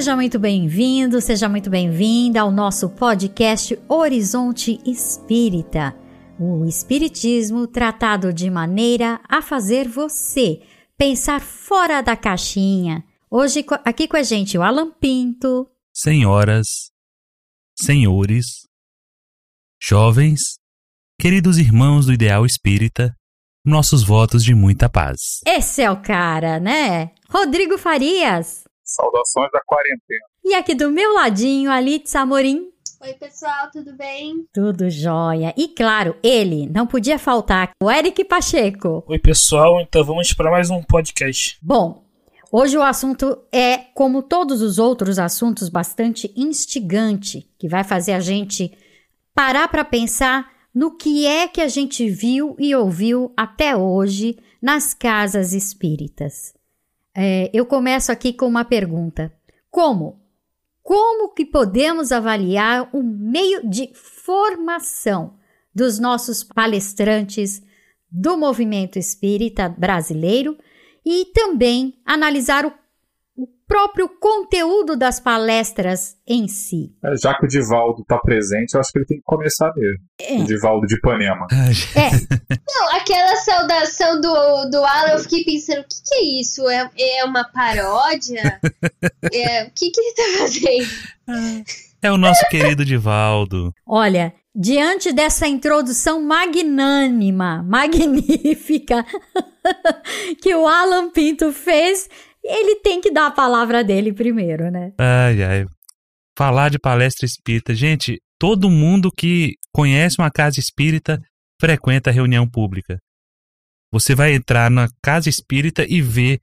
Seja muito bem-vindo, seja muito bem-vinda ao nosso podcast Horizonte Espírita. O Espiritismo tratado de maneira a fazer você pensar fora da caixinha. Hoje aqui com a gente o Alan Pinto. Senhoras, senhores, jovens, queridos irmãos do ideal espírita, nossos votos de muita paz. Esse é o cara, né? Rodrigo Farias. Saudações da quarentena. E aqui do meu ladinho, Alitz Amorim. Oi, pessoal, tudo bem? Tudo jóia. E claro, ele, não podia faltar, o Eric Pacheco. Oi, pessoal, então vamos para mais um podcast. Bom, hoje o assunto é, como todos os outros assuntos, bastante instigante, que vai fazer a gente parar para pensar no que é que a gente viu e ouviu até hoje nas casas espíritas. É, eu começo aqui com uma pergunta: como? Como que podemos avaliar o meio de formação dos nossos palestrantes do movimento espírita brasileiro e também analisar o próprio conteúdo das palestras em si. É, já que o Divaldo está presente, eu acho que ele tem que começar mesmo. É. O Divaldo de Ipanema. É. Não, aquela saudação do, do Alan, eu fiquei pensando, o que, que é isso? É, é uma paródia? é, o que, que ele está fazendo? É o nosso querido Divaldo. Olha, diante dessa introdução magnânima, magnífica, que o Alan Pinto fez, ele tem que dar a palavra dele primeiro, né? Ai, ai. Falar de palestra espírita. Gente, todo mundo que conhece uma casa espírita frequenta a reunião pública. Você vai entrar na casa espírita e ver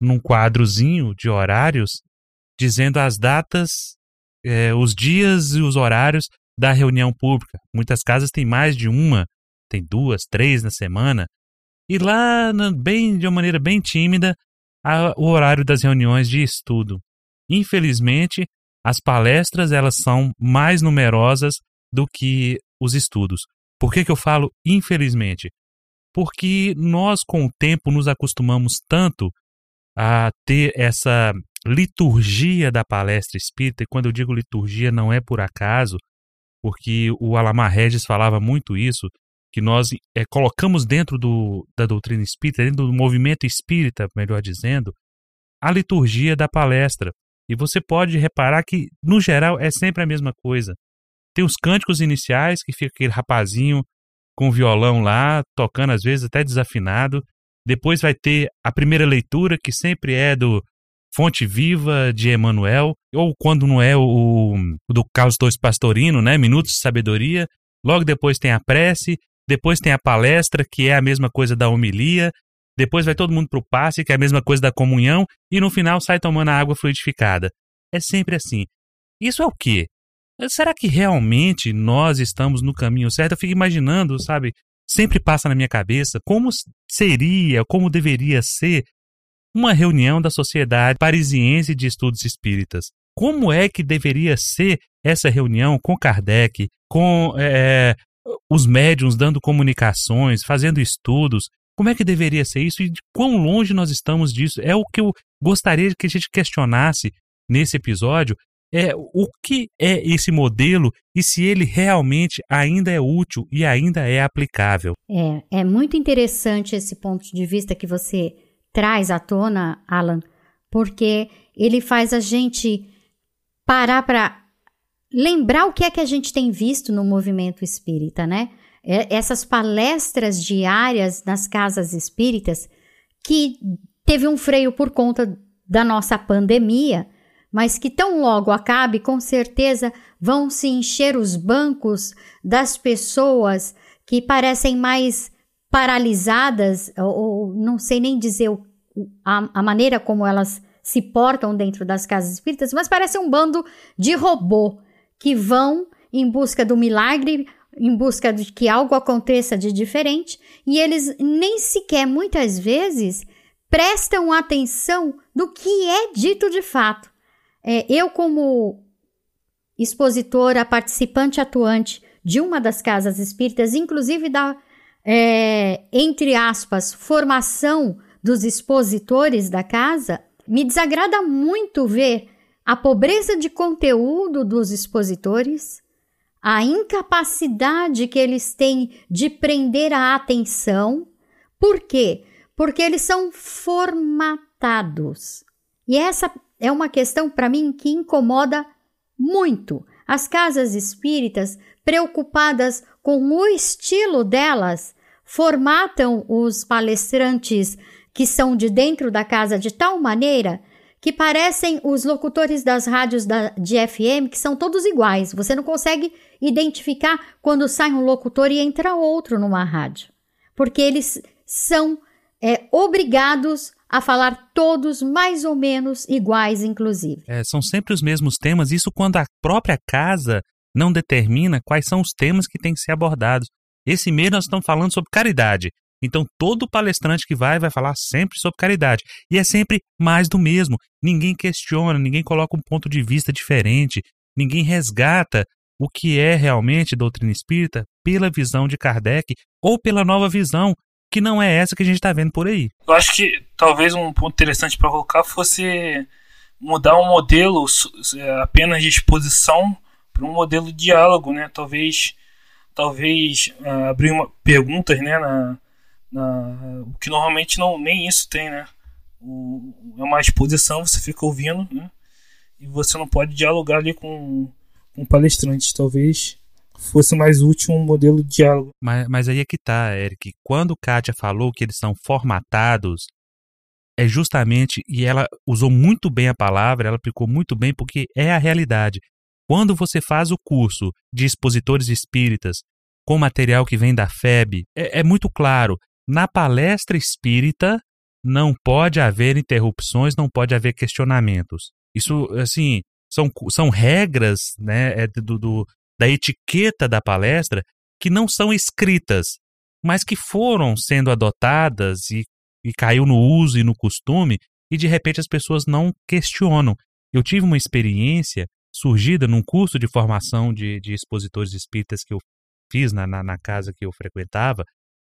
num quadrozinho de horários dizendo as datas, é, os dias e os horários da reunião pública. Muitas casas têm mais de uma, tem duas, três na semana. E lá, bem de uma maneira bem tímida, o horário das reuniões de estudo. Infelizmente, as palestras elas são mais numerosas do que os estudos. Por que, que eu falo infelizmente? Porque nós, com o tempo, nos acostumamos tanto a ter essa liturgia da palestra espírita, e quando eu digo liturgia não é por acaso, porque o Alamar Regis falava muito isso, que nós é, colocamos dentro do, da doutrina espírita, dentro do movimento espírita, melhor dizendo, a liturgia da palestra. E você pode reparar que, no geral, é sempre a mesma coisa. Tem os cânticos iniciais, que fica aquele rapazinho com violão lá, tocando às vezes até desafinado. Depois vai ter a primeira leitura, que sempre é do Fonte Viva de Emanuel, ou quando não é o, o do Carlos Torres Pastorino, né? Minutos de Sabedoria. Logo depois tem a prece, depois tem a palestra, que é a mesma coisa da homilia, depois vai todo mundo para o passe, que é a mesma coisa da comunhão, e no final sai tomando a água fluidificada. É sempre assim. Isso é o quê? Será que realmente nós estamos no caminho certo? Eu fico imaginando, sabe? Sempre passa na minha cabeça como seria, como deveria ser uma reunião da Sociedade Parisiense de Estudos Espíritas. Como é que deveria ser essa reunião com Kardec, com é, os médiums dando comunicações, fazendo estudos. Como é que deveria ser isso e de quão longe nós estamos disso? É o que eu gostaria que a gente questionasse nesse episódio. É o que é esse modelo e se ele realmente ainda é útil e ainda é aplicável. É, é muito interessante esse ponto de vista que você traz à tona, Alan, porque ele faz a gente parar para lembrar o que é que a gente tem visto no movimento espírita, né? É, essas palestras diárias nas casas espíritas que teve um freio por conta da nossa pandemia, mas que tão logo acabe, com certeza vão se encher os bancos das pessoas que parecem mais paralisadas, ou, ou não sei nem dizer o, a, a maneira como elas se portam dentro das casas espíritas, mas parece um bando de robô que vão em busca do milagre, em busca de que algo aconteça de diferente, e eles nem sequer muitas vezes prestam atenção no que é dito de fato. É, eu, como expositora, participante atuante de uma das casas espíritas, inclusive da, é, entre aspas, formação dos expositores da casa, me desagrada muito ver a pobreza de conteúdo dos expositores, a incapacidade que eles têm de prender a atenção. Por quê? Porque eles são formatados. E essa é uma questão para mim que incomoda muito. As casas espíritas, preocupadas com o estilo delas, formatam os palestrantes que são de dentro da casa de tal maneira que parecem os locutores das rádios da, de FM, que são todos iguais. Você não consegue identificar quando sai um locutor e entra outro numa rádio, porque eles são é, obrigados a falar todos mais ou menos iguais, inclusive. É, são sempre os mesmos temas, isso quando a própria casa não determina quais são os temas que têm que ser abordados. Esse mês nós estamos falando sobre caridade. Então, todo palestrante que vai, vai falar sempre sobre caridade. E é sempre mais do mesmo. Ninguém questiona, ninguém coloca um ponto de vista diferente, ninguém resgata o que é realmente doutrina espírita pela visão de Kardec ou pela nova visão que não é essa que a gente está vendo por aí. Eu acho que talvez um ponto interessante para colocar fosse mudar um modelo é, apenas de exposição para um modelo de diálogo, né? Talvez, talvez uh, abrir uma, perguntas, né? Na, na, o que normalmente não nem isso tem, né? O, é uma exposição, você fica ouvindo, né? E você não pode dialogar ali com, com palestrantes. Talvez fosse mais útil um modelo de diálogo. Mas, mas aí é que tá, Eric. Quando Kátia falou que eles são formatados, é justamente, e ela usou muito bem a palavra, ela aplicou muito bem, porque é a realidade. Quando você faz o curso de expositores espíritas com material que vem da FEB, é, é muito claro. Na palestra espírita, não pode haver interrupções, não pode haver questionamentos. Isso, assim, são, são regras né, é do, do, da etiqueta da palestra que não são escritas, mas que foram sendo adotadas e, e caiu no uso e no costume, e de repente as pessoas não questionam. Eu tive uma experiência surgida num curso de formação de, de expositores espíritas que eu fiz na, na, na casa que eu frequentava,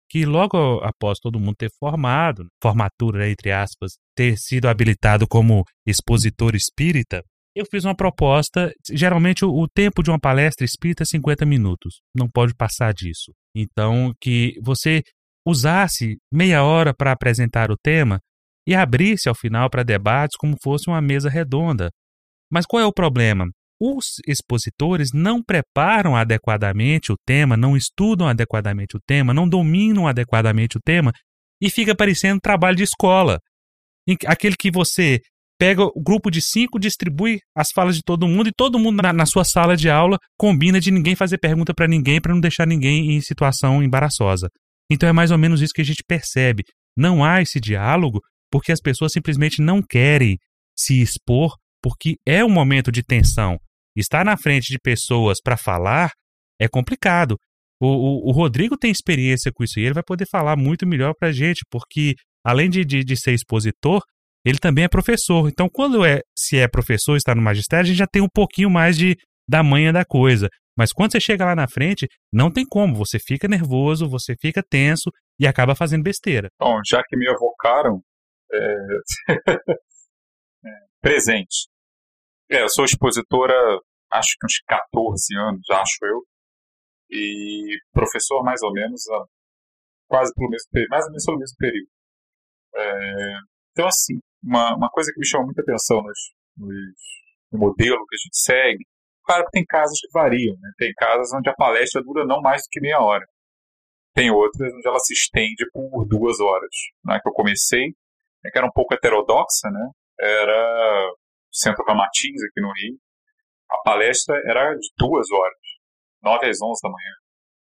que logo após todo mundo ter formado, formatura entre aspas, ter sido habilitado como expositor espírita, eu fiz uma proposta. Geralmente, o, tempo de uma palestra espírita é 50 minutos. Não pode passar disso. Então, que você usasse meia hora para apresentar o tema e abrisse ao final para debates como fosse uma mesa redonda. Mas qual é o problema? Os expositores não preparam adequadamente o tema, não estudam adequadamente o tema, não dominam adequadamente o tema e fica parecendo trabalho de escola. Aquele que você pega o grupo de cinco, distribui as falas de todo mundo e todo mundo na, na sua sala de aula combina de ninguém fazer pergunta para ninguém para não deixar ninguém em situação embaraçosa. Então é mais ou menos isso que a gente percebe. Não há esse diálogo porque as pessoas simplesmente não querem se expor porque é um momento de tensão. Estar na frente de pessoas para falar é complicado. O, o, o, Rodrigo tem experiência com isso e ele vai poder falar muito melhor para a gente, porque além de, de, de ser expositor, ele também é professor. Então, quando é, se é professor, está no magistério, a gente já tem um pouquinho mais de da manha da coisa. Mas quando você chega lá na frente, não tem como. Você fica nervoso, você fica tenso e acaba fazendo besteira. Bom, já que me evocaram, é... é, presente. É, eu sou expositora, acho que uns 14 anos, acho eu. E professor mais ou menos, quase pelo mesmo período, mais ou menos pelo mesmo período. É, então, assim, uma, uma coisa que me chama muita atenção nos, nos, no modelo que a gente segue, claro que tem casas que variam, né? Tem casas onde a palestra dura não mais do que meia hora. Tem outras onde ela se estende por duas horas. Na que eu comecei, né, que era um pouco heterodoxa, né? Era Centro Ramatins, aqui no Rio. A palestra era de duas horas, nove às onze da manhã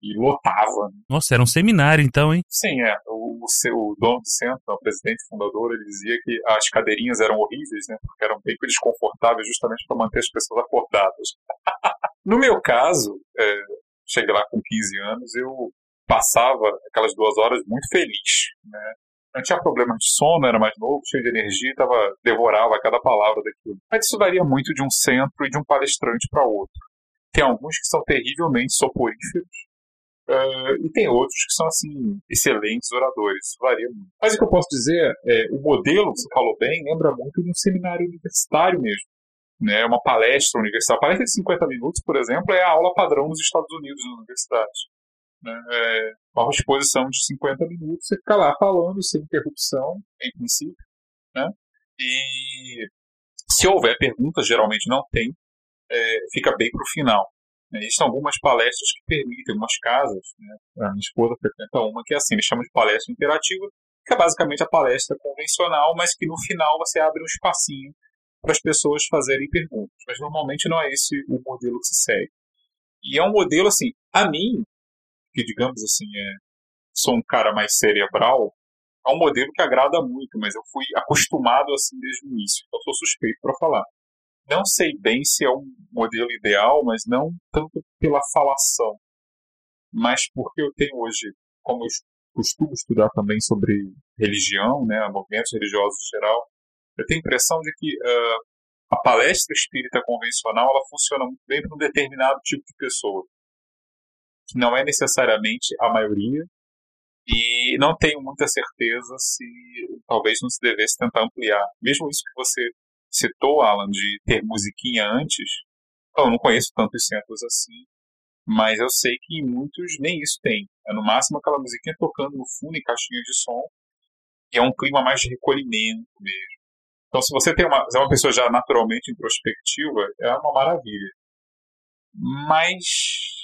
e lotava. Né? Nossa, era um seminário então, hein? Sim, é. O, o, o dono do centro, o presidente fundador, ele dizia que as cadeirinhas eram horríveis, né? Porque eram bem desconfortáveis justamente para manter as pessoas acordadas. no meu caso, é, cheguei lá com 15 anos, eu passava aquelas duas horas muito feliz, né? Não tinha problema de sono, era mais novo, cheio de energia, tava, devorava cada palavra daquilo. Mas isso varia muito de um centro e de um palestrante para outro. Tem alguns que são terrivelmente soporíferos, Uh, e tem outros que são, assim, excelentes oradores. Varia muito. Mas o que eu posso dizer é, o modelo, você falou bem, lembra muito de um seminário universitário mesmo. Né? Uma palestra universitária, a palestra de 50 minutos, por exemplo, é a aula padrão nos Estados Unidos, nas universidades. Né? É uma exposição de 50 minutos, você fica lá falando sem interrupção, em princípio. Né? E se houver perguntas, geralmente não tem, é, fica bem para o final. Né? Existem algumas palestras que permitem, algumas casas, né? a minha esposa frequenta uma que é assim, eles chamam de palestra interativa, que é basicamente a palestra convencional, mas que no final você abre um espacinho para as pessoas fazerem perguntas. Mas normalmente não é esse o modelo que se segue. E é um modelo, assim, a mim, que digamos assim, é, sou um cara mais cerebral, é um modelo que agrada muito, mas eu fui acostumado assim desde o início, então sou suspeito para falar. Não sei bem se é um modelo ideal, mas não tanto pela falação, mas porque eu tenho hoje, como eu costumo estudar também sobre religião, né, movimentos religiosos em geral, eu tenho a impressão de que uh, a palestra espírita convencional ela funciona muito bem para um determinado tipo de pessoa, que não é necessariamente a maioria, e não tenho muita certeza se talvez não se devesse tentar ampliar. Mesmo isso que você citou, Alan, de ter musiquinha antes, eu não conheço tantos centros assim, mas eu sei que muitos nem isso tem. É no máximo aquela musiquinha tocando no fundo em caixinha de som, e é um clima mais de recolhimento mesmo. Então, se você tem uma, é uma pessoa já naturalmente introspectiva, é uma maravilha. Mas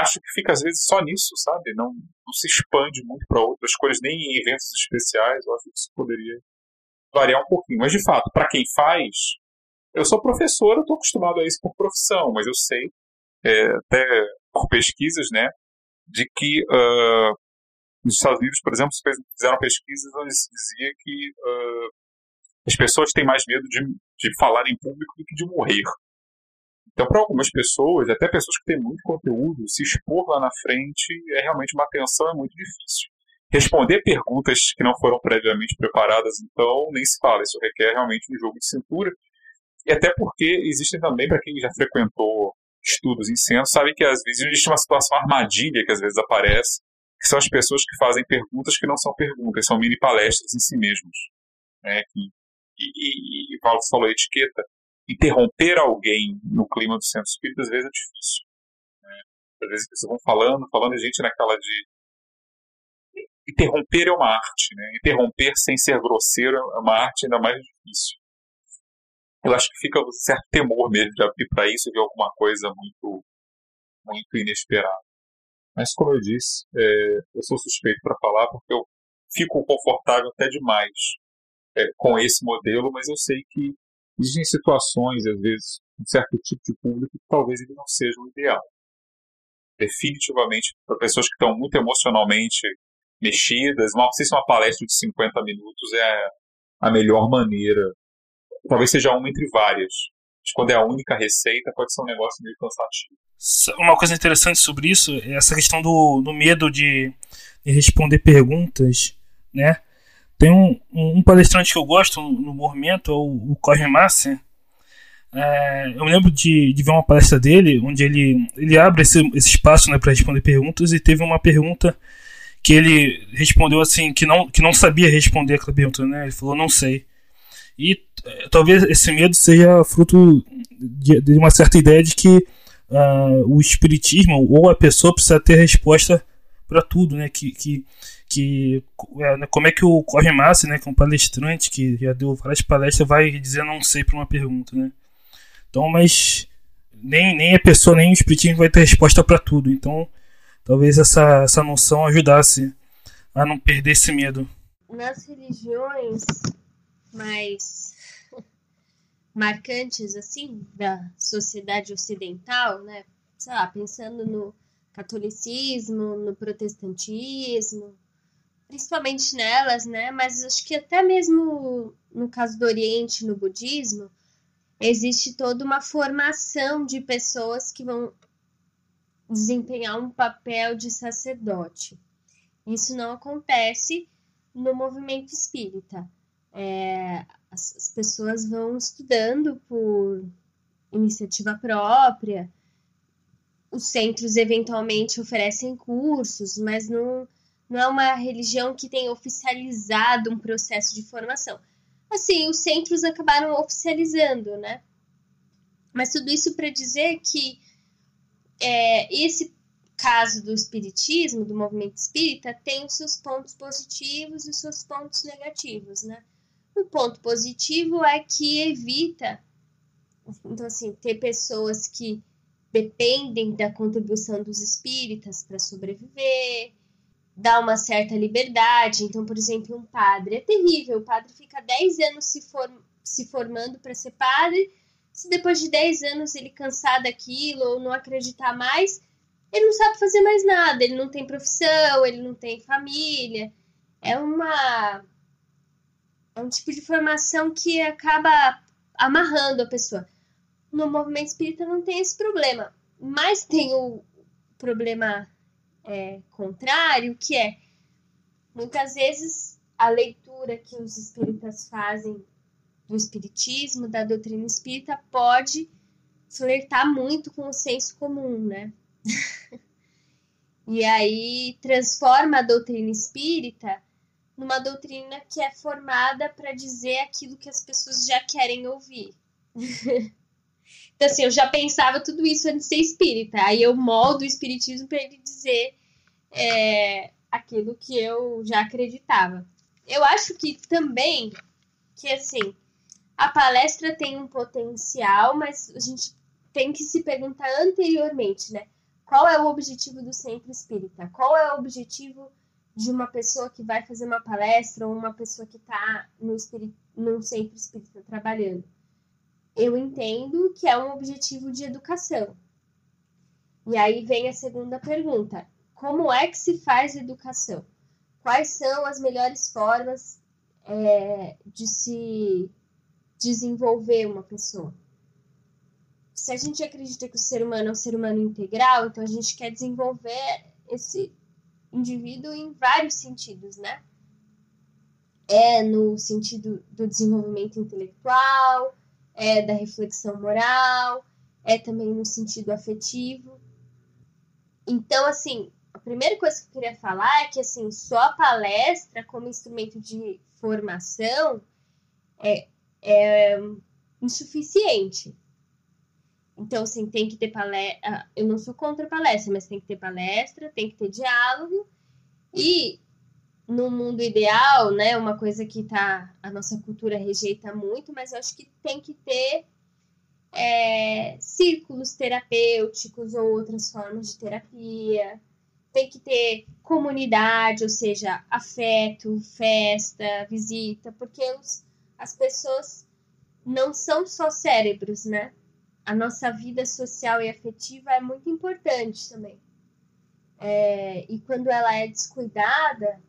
acho que fica às vezes só nisso, sabe? Não, não se expande muito para outras coisas, nem em eventos especiais. Eu acho que isso poderia variar um pouquinho. Mas de fato, para quem faz, eu sou professor, eu estou acostumado a isso por profissão, mas eu sei, é, até por pesquisas, né, de que uh, nos Estados Unidos, por exemplo, fizeram pesquisas onde se dizia que uh, as pessoas têm mais medo de, de falar em público do que de morrer. Então, para algumas pessoas, até pessoas que têm muito conteúdo, se expor lá na frente é realmente uma tensão, é muito difícil. Responder perguntas que não foram previamente preparadas, então, nem se fala. Isso requer realmente um jogo de cintura. E até porque existem também, para quem já frequentou estudos em centro, sabe que às vezes existe uma situação armadilha que às vezes aparece, que são as pessoas que fazem perguntas que não são perguntas, são mini palestras em si mesmos. Né? Que, e, e, e Paulo falou etiqueta interromper alguém no clima do centro espírita às vezes é difícil. Né? Às vezes as pessoas vão falando, falando, a gente naquela de. Interromper é uma arte, né? Interromper sem ser grosseiro é uma arte ainda mais difícil. Eu acho que fica um certo temor mesmo de abrir para isso e ver alguma coisa muito, muito inesperada. Mas, como eu disse, é, eu sou suspeito para falar porque eu fico confortável até demais é, com esse modelo, mas eu sei que Existem situações, às vezes, um certo tipo de público que talvez ele não seja o ideal. Definitivamente, para pessoas que estão muito emocionalmente mexidas, não sei se uma palestra de 50 minutos é a melhor maneira. Talvez seja uma entre várias. Mas quando é a única receita, pode ser um negócio meio cansativo. Uma coisa interessante sobre isso é essa questão do, do medo de, de responder perguntas, né? Tem um, um, palestrante que eu gosto no movimento, é o, o Corre Massa. É, eu me lembro de, de ver uma palestra dele, onde ele, ele abre esse, esse espaço né, para responder perguntas, e teve uma pergunta que ele respondeu assim, que não, que não sabia responder aquela pergunta, né? Ele falou, não sei. E é, talvez esse medo seja fruto de, de uma certa ideia de que uh, o espiritismo ou a pessoa precisa ter resposta para tudo, né? Que, que que é, né, como é que o Corre Massa, né, que é um palestrante que já deu várias palestras, vai dizer não sei para uma pergunta, né? Então, mas nem, nem a pessoa, nem o espiritismo vai ter resposta para tudo. Então, talvez essa, essa noção ajudasse a não perder esse medo. Nas religiões mais marcantes, assim, da sociedade ocidental, né? Sei lá, pensando no catolicismo, no protestantismo, principalmente nelas, né? Mas acho que até mesmo no caso do Oriente, no budismo, existe toda uma formação de pessoas que vão desempenhar um papel de sacerdote. Isso não acontece no movimento espírita. É, as, as pessoas vão estudando por iniciativa própria. Os centros eventualmente oferecem cursos, mas não não é uma religião que tem oficializado um processo de formação. Assim, os centros acabaram oficializando, né? Mas tudo isso para dizer que é, esse caso do espiritismo, do movimento espírita, tem os seus pontos positivos e os seus pontos negativos, né? O ponto positivo é que evita, então assim, ter pessoas que dependem da contribuição dos espíritas para sobreviver, dá uma certa liberdade. Então, por exemplo, um padre é terrível, o padre fica 10 anos se, form se formando para ser padre. Se depois de 10 anos ele cansar daquilo ou não acreditar mais, ele não sabe fazer mais nada, ele não tem profissão, ele não tem família. É uma é um tipo de formação que acaba amarrando a pessoa. No movimento espírita não tem esse problema, mas tem o problema é, contrário, que é muitas vezes a leitura que os espíritas fazem do espiritismo, da doutrina espírita, pode flertar muito com o senso comum, né? e aí transforma a doutrina espírita numa doutrina que é formada para dizer aquilo que as pessoas já querem ouvir. então, assim, eu já pensava tudo isso antes de ser espírita. Aí eu moldo o espiritismo para ele dizer é, aquilo que eu já acreditava. Eu acho que também que assim a palestra tem um potencial, mas a gente tem que se perguntar anteriormente, né? Qual é o objetivo do centro espírita? Qual é o objetivo de uma pessoa que vai fazer uma palestra ou uma pessoa que está no, no centro espírita trabalhando. Eu entendo que é um objetivo de educação. E aí vem a segunda pergunta: como é que se faz educação? Quais são as melhores formas é, de se desenvolver uma pessoa? Se a gente acredita que o ser humano é um ser humano integral, então a gente quer desenvolver esse indivíduo em vários sentidos, né? É no sentido do desenvolvimento intelectual, é da reflexão moral, é também no sentido afetivo. Então, assim, a primeira coisa que eu queria falar é que, assim, só a palestra como instrumento de formação é, é insuficiente. Então, assim, tem que ter palestra. Ah, eu não sou contra palestra, mas tem que ter palestra, tem que ter diálogo. E no mundo ideal, né, uma coisa que tá, a nossa cultura rejeita muito, mas eu acho que tem que ter é, círculos terapêuticos ou outras formas de terapia. Tem que ter comunidade, ou seja, afeto, festa, visita, porque os, as pessoas não são só cérebros, né? a nossa vida social e afetiva é muito importante também. É, e quando ela é descuidada,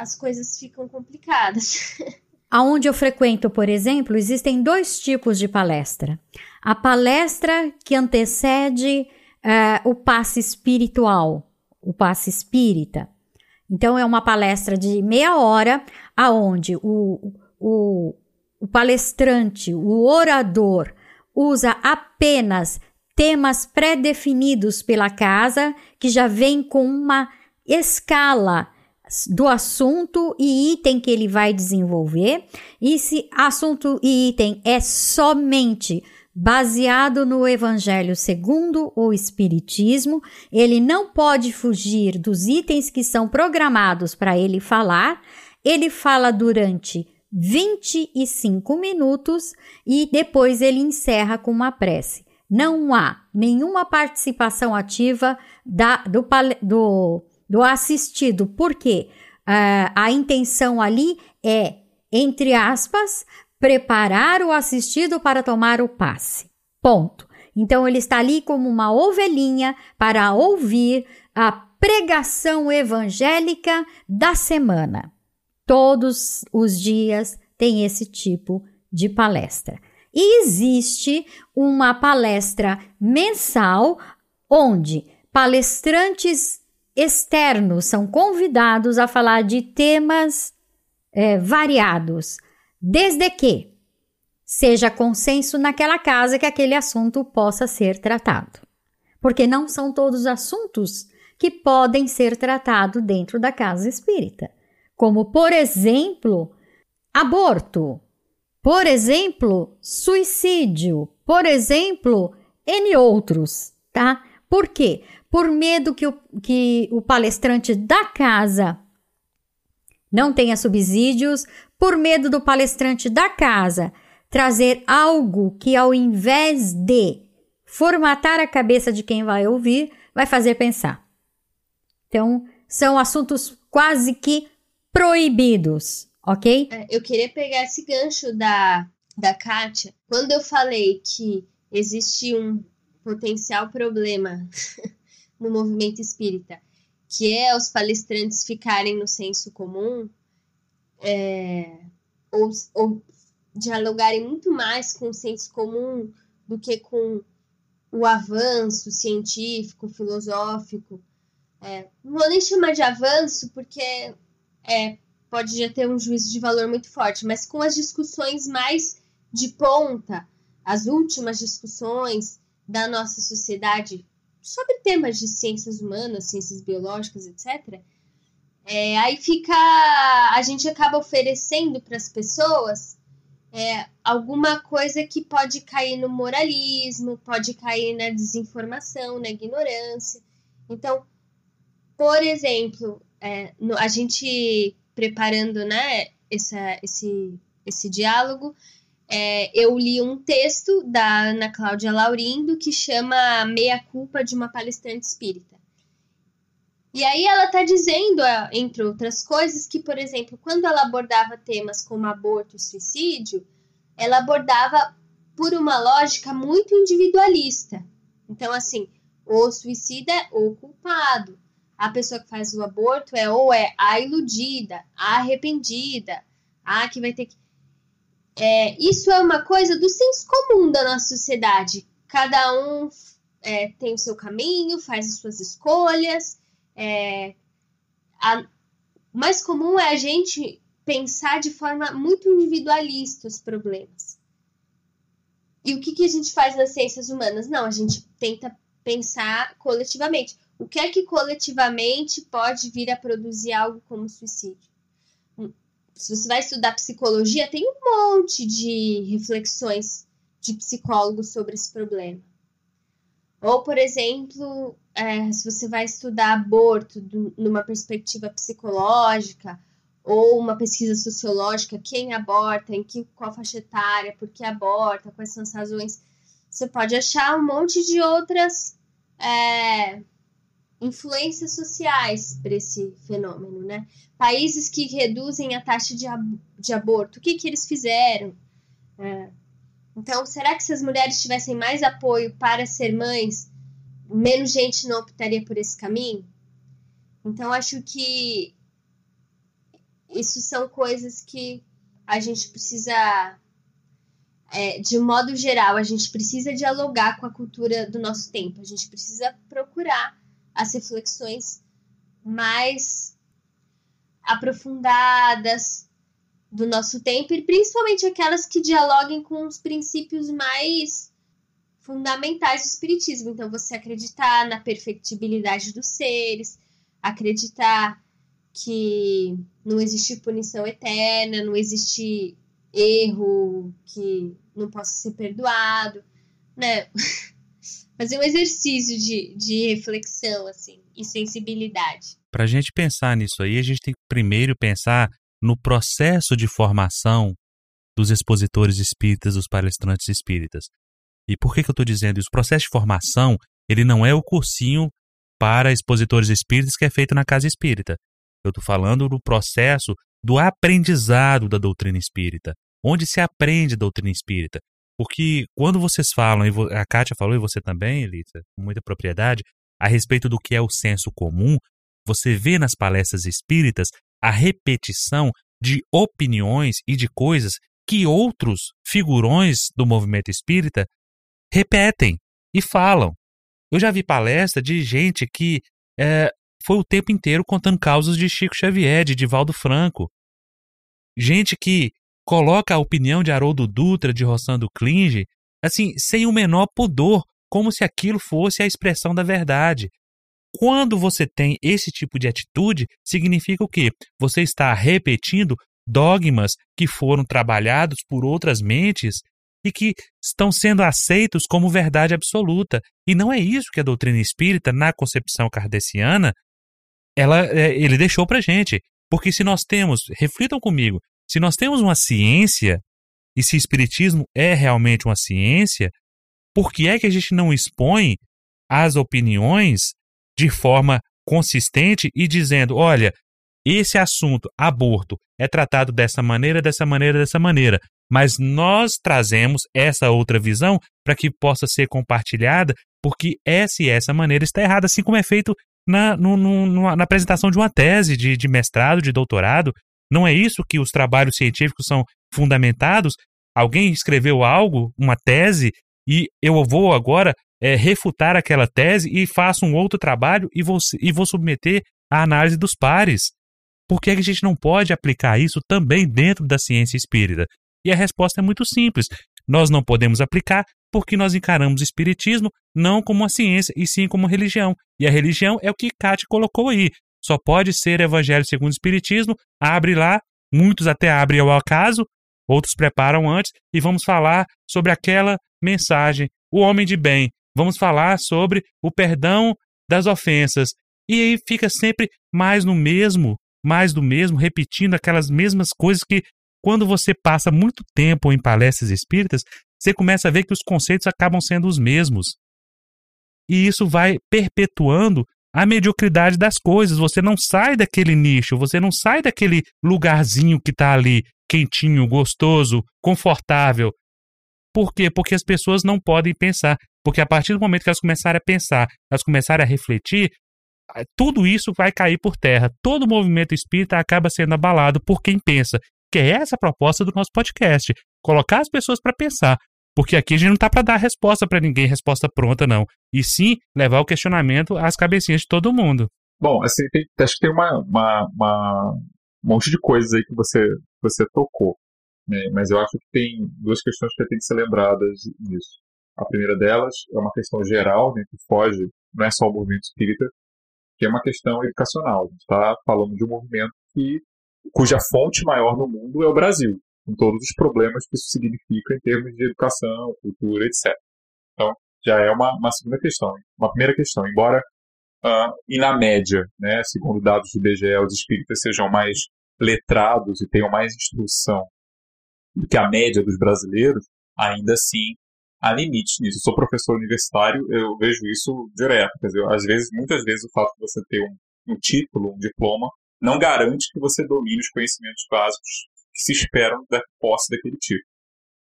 as coisas ficam complicadas. Aonde eu frequento, por exemplo, existem dois tipos de palestra. A palestra que antecede é, o passe espiritual, o passe espírita. Então, é uma palestra de meia hora, aonde o, o, o palestrante, o orador, usa apenas temas pré-definidos pela casa, que já vem com uma escala do assunto e item que ele vai desenvolver. E se assunto e item é somente baseado no Evangelho segundo o Espiritismo, ele não pode fugir dos itens que são programados para ele falar. Ele fala durante 25 minutos e depois ele encerra com uma prece. Não há nenhuma participação ativa da, do, do, do assistido, porque uh, a intenção ali é, entre aspas, preparar o assistido para tomar o passe. Ponto. Então ele está ali como uma ovelhinha para ouvir a pregação evangélica da semana. Todos os dias tem esse tipo de palestra. E existe uma palestra mensal onde palestrantes externos são convidados a falar de temas é, variados, desde que seja consenso naquela casa que aquele assunto possa ser tratado. Porque não são todos assuntos que podem ser tratados dentro da casa espírita como, por exemplo, aborto. Por exemplo, suicídio. Por exemplo, N outros, tá? Por quê? Por medo que o, que o palestrante da casa não tenha subsídios, por medo do palestrante da casa trazer algo que, ao invés de formatar a cabeça de quem vai ouvir, vai fazer pensar. Então, são assuntos quase que proibidos, ok? É, eu queria pegar esse gancho da, da Kátia. Quando eu falei que existe um potencial problema no movimento espírita, que é os palestrantes ficarem no senso comum, é, ou, ou dialogarem muito mais com o senso comum do que com o avanço científico, filosófico. É, não vou nem chamar de avanço, porque é, pode já ter um juízo de valor muito forte, mas com as discussões mais de ponta, as últimas discussões da nossa sociedade sobre temas de ciências humanas, ciências biológicas, etc. É, aí fica. A gente acaba oferecendo para as pessoas é, alguma coisa que pode cair no moralismo, pode cair na desinformação, na ignorância. Então, por exemplo, é, no, a gente preparando né, essa, esse, esse diálogo, é, eu li um texto da Ana Cláudia Laurindo que chama Meia Culpa de uma Palestrante Espírita. E aí ela está dizendo, entre outras coisas, que, por exemplo, quando ela abordava temas como aborto e suicídio, ela abordava por uma lógica muito individualista. Então, assim, o suicida é o culpado. A pessoa que faz o aborto é ou é a iludida, a arrependida, a que vai ter que. É, isso é uma coisa do senso comum da nossa sociedade. Cada um é, tem o seu caminho, faz as suas escolhas, é, a, o mais comum é a gente pensar de forma muito individualista os problemas. E o que, que a gente faz nas ciências humanas? Não, a gente tenta pensar coletivamente. O que é que coletivamente pode vir a produzir algo como suicídio? Se você vai estudar psicologia, tem um monte de reflexões de psicólogos sobre esse problema. Ou, por exemplo, é, se você vai estudar aborto do, numa perspectiva psicológica ou uma pesquisa sociológica, quem aborta, em que, qual faixa etária, por que aborta, quais são as razões, você pode achar um monte de outras é, influências sociais para esse fenômeno, né? Países que reduzem a taxa de, ab de aborto, o que, que eles fizeram? É, então, será que se as mulheres tivessem mais apoio para ser mães, menos gente não optaria por esse caminho? Então, acho que isso são coisas que a gente precisa, é, de modo geral, a gente precisa dialogar com a cultura do nosso tempo. A gente precisa procurar as reflexões mais aprofundadas, do nosso tempo e principalmente aquelas que dialoguem com os princípios mais fundamentais do espiritismo. Então, você acreditar na perfectibilidade dos seres, acreditar que não existe punição eterna, não existe erro que não possa ser perdoado, né? Fazer um exercício de, de reflexão, assim, e sensibilidade. Para a gente pensar nisso aí, a gente tem que primeiro pensar no processo de formação dos expositores espíritas, dos palestrantes espíritas. E por que, que eu estou dizendo isso? O processo de formação, ele não é o cursinho para expositores espíritas que é feito na casa espírita. Eu estou falando do processo do aprendizado da doutrina espírita, onde se aprende doutrina espírita. Porque quando vocês falam, e a Kátia falou, e você também, Elisa, com muita propriedade, a respeito do que é o senso comum, você vê nas palestras espíritas a repetição de opiniões e de coisas que outros figurões do movimento espírita repetem e falam. Eu já vi palestra de gente que é, foi o tempo inteiro contando causas de Chico Xavier, de Divaldo Franco. Gente que coloca a opinião de Haroldo Dutra, de Rossando Klinge, assim, sem o menor pudor, como se aquilo fosse a expressão da verdade. Quando você tem esse tipo de atitude, significa o quê? Você está repetindo dogmas que foram trabalhados por outras mentes e que estão sendo aceitos como verdade absoluta. E não é isso que a doutrina espírita, na concepção kardeciana, ela, é, ele deixou para gente. Porque se nós temos, reflitam comigo, se nós temos uma ciência, e se espiritismo é realmente uma ciência, por que é que a gente não expõe as opiniões de forma consistente e dizendo, olha, esse assunto, aborto, é tratado dessa maneira, dessa maneira, dessa maneira, mas nós trazemos essa outra visão para que possa ser compartilhada, porque essa e essa maneira está errada, assim como é feito na, no, no, na apresentação de uma tese de, de mestrado, de doutorado. Não é isso que os trabalhos científicos são fundamentados? Alguém escreveu algo, uma tese, e eu vou agora é, refutar aquela tese e faço um outro trabalho e vou, e vou submeter à análise dos pares. Por que, é que a gente não pode aplicar isso também dentro da ciência espírita? E a resposta é muito simples. Nós não podemos aplicar porque nós encaramos o espiritismo não como uma ciência, e sim como religião. E a religião é o que Kate colocou aí. Só pode ser evangelho segundo o espiritismo, abre lá, muitos até abrem ao acaso, outros preparam antes, e vamos falar sobre aquela mensagem, o homem de bem. Vamos falar sobre o perdão das ofensas. E aí fica sempre mais no mesmo, mais do mesmo, repetindo aquelas mesmas coisas que, quando você passa muito tempo em palestras espíritas, você começa a ver que os conceitos acabam sendo os mesmos. E isso vai perpetuando a mediocridade das coisas. Você não sai daquele nicho, você não sai daquele lugarzinho que está ali, quentinho, gostoso, confortável. Por quê? Porque as pessoas não podem pensar. Porque a partir do momento que elas começarem a pensar, elas começarem a refletir, tudo isso vai cair por terra. Todo movimento espírita acaba sendo abalado por quem pensa. Que é essa a proposta do nosso podcast. Colocar as pessoas para pensar. Porque aqui a gente não tá para dar resposta para ninguém, resposta pronta, não. E sim levar o questionamento às cabecinhas de todo mundo. Bom, assim, tem, acho que tem uma, uma, uma, um monte de coisas aí que você, você tocou. Né? Mas eu acho que tem duas questões que têm que ser lembradas nisso. A primeira delas é uma questão geral, né, que foge, não é só o movimento espírita, que é uma questão educacional. A gente está falando de um movimento que, cuja fonte maior no mundo é o Brasil, com todos os problemas que isso significa em termos de educação, cultura, etc. Então, já é uma, uma segunda questão. Uma primeira questão, embora, uh, e na média, né, segundo dados do IBGE, os espíritas sejam mais letrados e tenham mais instrução do que a média dos brasileiros, ainda assim há limites nisso. Eu sou professor universitário, eu vejo isso direto. Quer dizer, às vezes, muitas vezes, o fato de você ter um, um título, um diploma, não garante que você domine os conhecimentos básicos que se esperam da posse daquele tipo.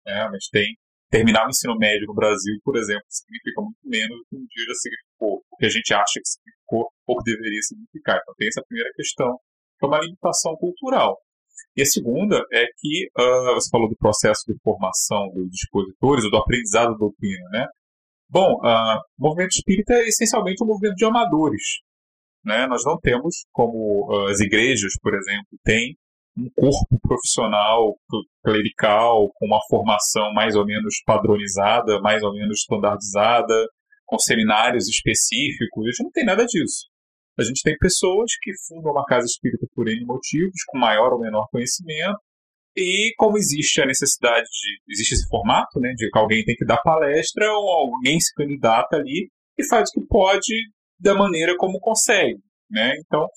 É, mas tem terminar o ensino médio no Brasil, por exemplo, significa muito menos do que um dia já significou, o que a gente acha que significou ou deveria significar. Então tem essa primeira questão, que é uma limitação cultural. E a segunda é que uh, você falou do processo de formação dos expositores, ou do aprendizado da doutrina, né? Bom, uh, o movimento espírita é essencialmente um movimento de amadores. Né? Nós não temos, como uh, as igrejas, por exemplo, têm um corpo profissional, clerical, com uma formação mais ou menos padronizada, mais ou menos standardizada, com seminários específicos. A gente não tem nada disso. A gente tem pessoas que fundam uma casa espírita por N motivos, com maior ou menor conhecimento, e como existe a necessidade de. existe esse formato, né, de que alguém tem que dar palestra, ou alguém se candidata ali e faz o que pode da maneira como consegue. Né? Então,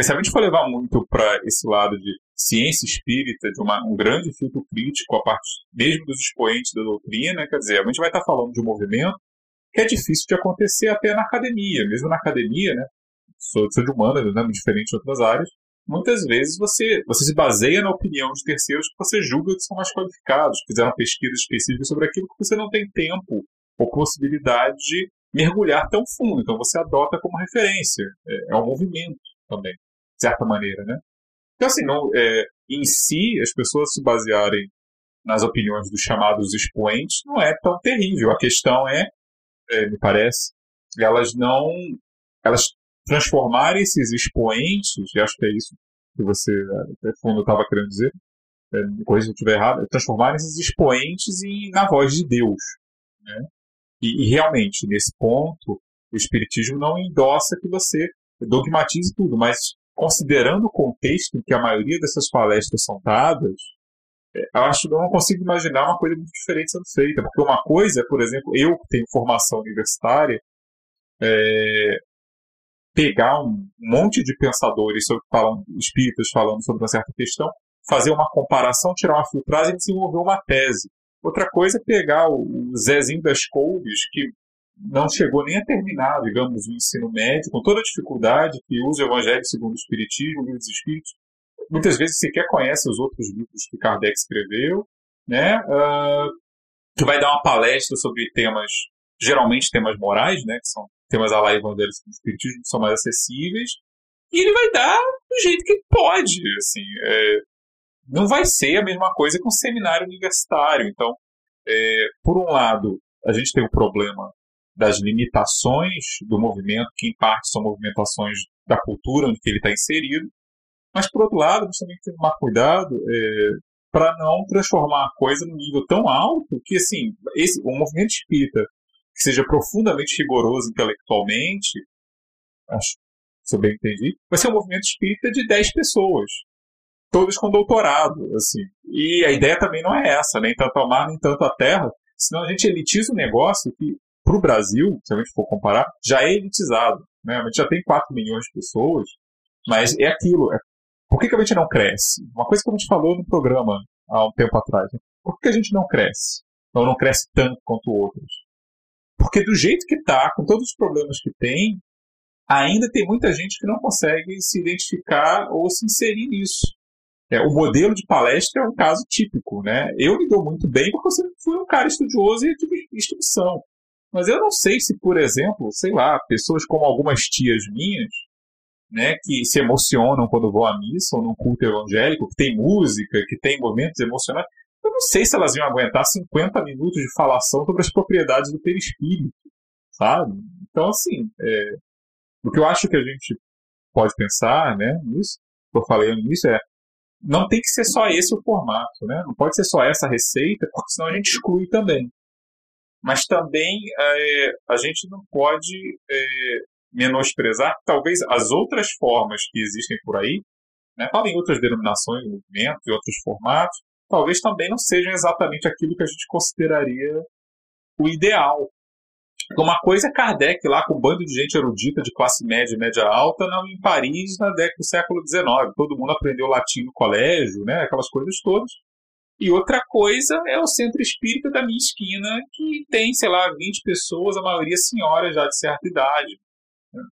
se a gente for levar muito para esse lado de ciência espírita, de uma, um grande filtro crítico, a parte mesmo dos expoentes da doutrina, quer dizer, a gente vai estar falando de um movimento que é difícil de acontecer até na academia. Mesmo na academia, né, sou, sou de humanas, né, diferente de outras áreas, muitas vezes você, você se baseia na opinião de terceiros que você julga que são mais qualificados, fizeram pesquisas específicas sobre aquilo que você não tem tempo ou possibilidade de mergulhar tão fundo. Então você adota como referência. É, é um movimento também, de certa maneira, né? Então, assim, não, é, em si, as pessoas se basearem nas opiniões dos chamados expoentes não é tão terrível. A questão é, é me parece, elas não. Elas transformar esses expoentes, e acho que é isso que você, até fundo, estava querendo dizer, é, depois se eu estiver errado, é transformar esses expoentes em, na voz de Deus. Né? E, e, realmente, nesse ponto, o Espiritismo não endossa que você dogmatize tudo, mas considerando o contexto em que a maioria dessas palestras são dadas, é, eu acho que eu não consigo imaginar uma coisa muito diferente sendo feita. Porque uma coisa é, por exemplo, eu que tenho formação universitária, é, pegar um monte de pensadores sobre, falam, espíritas falando sobre uma certa questão, fazer uma comparação, tirar uma filtragem e desenvolver uma tese. Outra coisa é pegar o Zezinho das Couves, que não chegou nem a terminar, digamos, o ensino médio, com toda a dificuldade, que usa o Evangelho segundo o Espiritismo, livros Espíritos, muitas vezes sequer conhece os outros livros que Kardec escreveu, né? Uh, que vai dar uma palestra sobre temas, geralmente temas morais, né? Que são temas a lá Evangelho segundo o Espiritismo, que são mais acessíveis, e ele vai dar do jeito que pode, assim. É, não vai ser a mesma coisa que um seminário universitário. Então, é, por um lado, a gente tem o problema das limitações do movimento, que em parte são movimentações da cultura onde ele está inserido, mas por outro lado, a também tem que tomar cuidado é, para não transformar a coisa num nível tão alto que, assim, esse, um movimento espírita que seja profundamente rigoroso intelectualmente, acho, se eu bem entendi, vai ser um movimento espírita de 10 pessoas, todos com doutorado, assim. E a ideia também não é essa, nem tanto ao mar, nem tanto à terra, senão a gente elitiza o negócio que, para o Brasil, se a gente for comparar, já é elitizado. Né? A gente já tem 4 milhões de pessoas, mas é aquilo. É... Por que, que a gente não cresce? Uma coisa que a gente falou no programa há um tempo atrás. Né? Por que a gente não cresce? Ou não cresce tanto quanto outros? Porque do jeito que está, com todos os problemas que tem, ainda tem muita gente que não consegue se identificar ou se inserir nisso. É, o modelo de palestra é um caso típico, né? Eu me dou muito bem porque eu sempre fui um cara estudioso e tive instrução. Mas eu não sei se, por exemplo, sei lá, pessoas como algumas tias minhas, né, que se emocionam quando vão à missa ou num culto evangélico, que tem música, que tem momentos emocionais, eu não sei se elas iam aguentar 50 minutos de falação sobre as propriedades do perispírito, sabe? Então, assim, é, o que eu acho que a gente pode pensar, né, nisso, que eu falei no início, é não tem que ser só esse o formato, né? Não pode ser só essa receita, porque senão a gente exclui também. Mas também é, a gente não pode é, menosprezar talvez as outras formas que existem por aí, né? Fala em outras denominações, movimentos e outros formatos, talvez também não sejam exatamente aquilo que a gente consideraria o ideal. Uma coisa é Kardec lá com um bando de gente erudita de classe média e média alta não, em Paris na década do século XIX. Todo mundo aprendeu latim no colégio, né? aquelas coisas todas. E outra coisa é o centro espírita da minha esquina, que tem, sei lá, 20 pessoas, a maioria senhoras já de certa idade.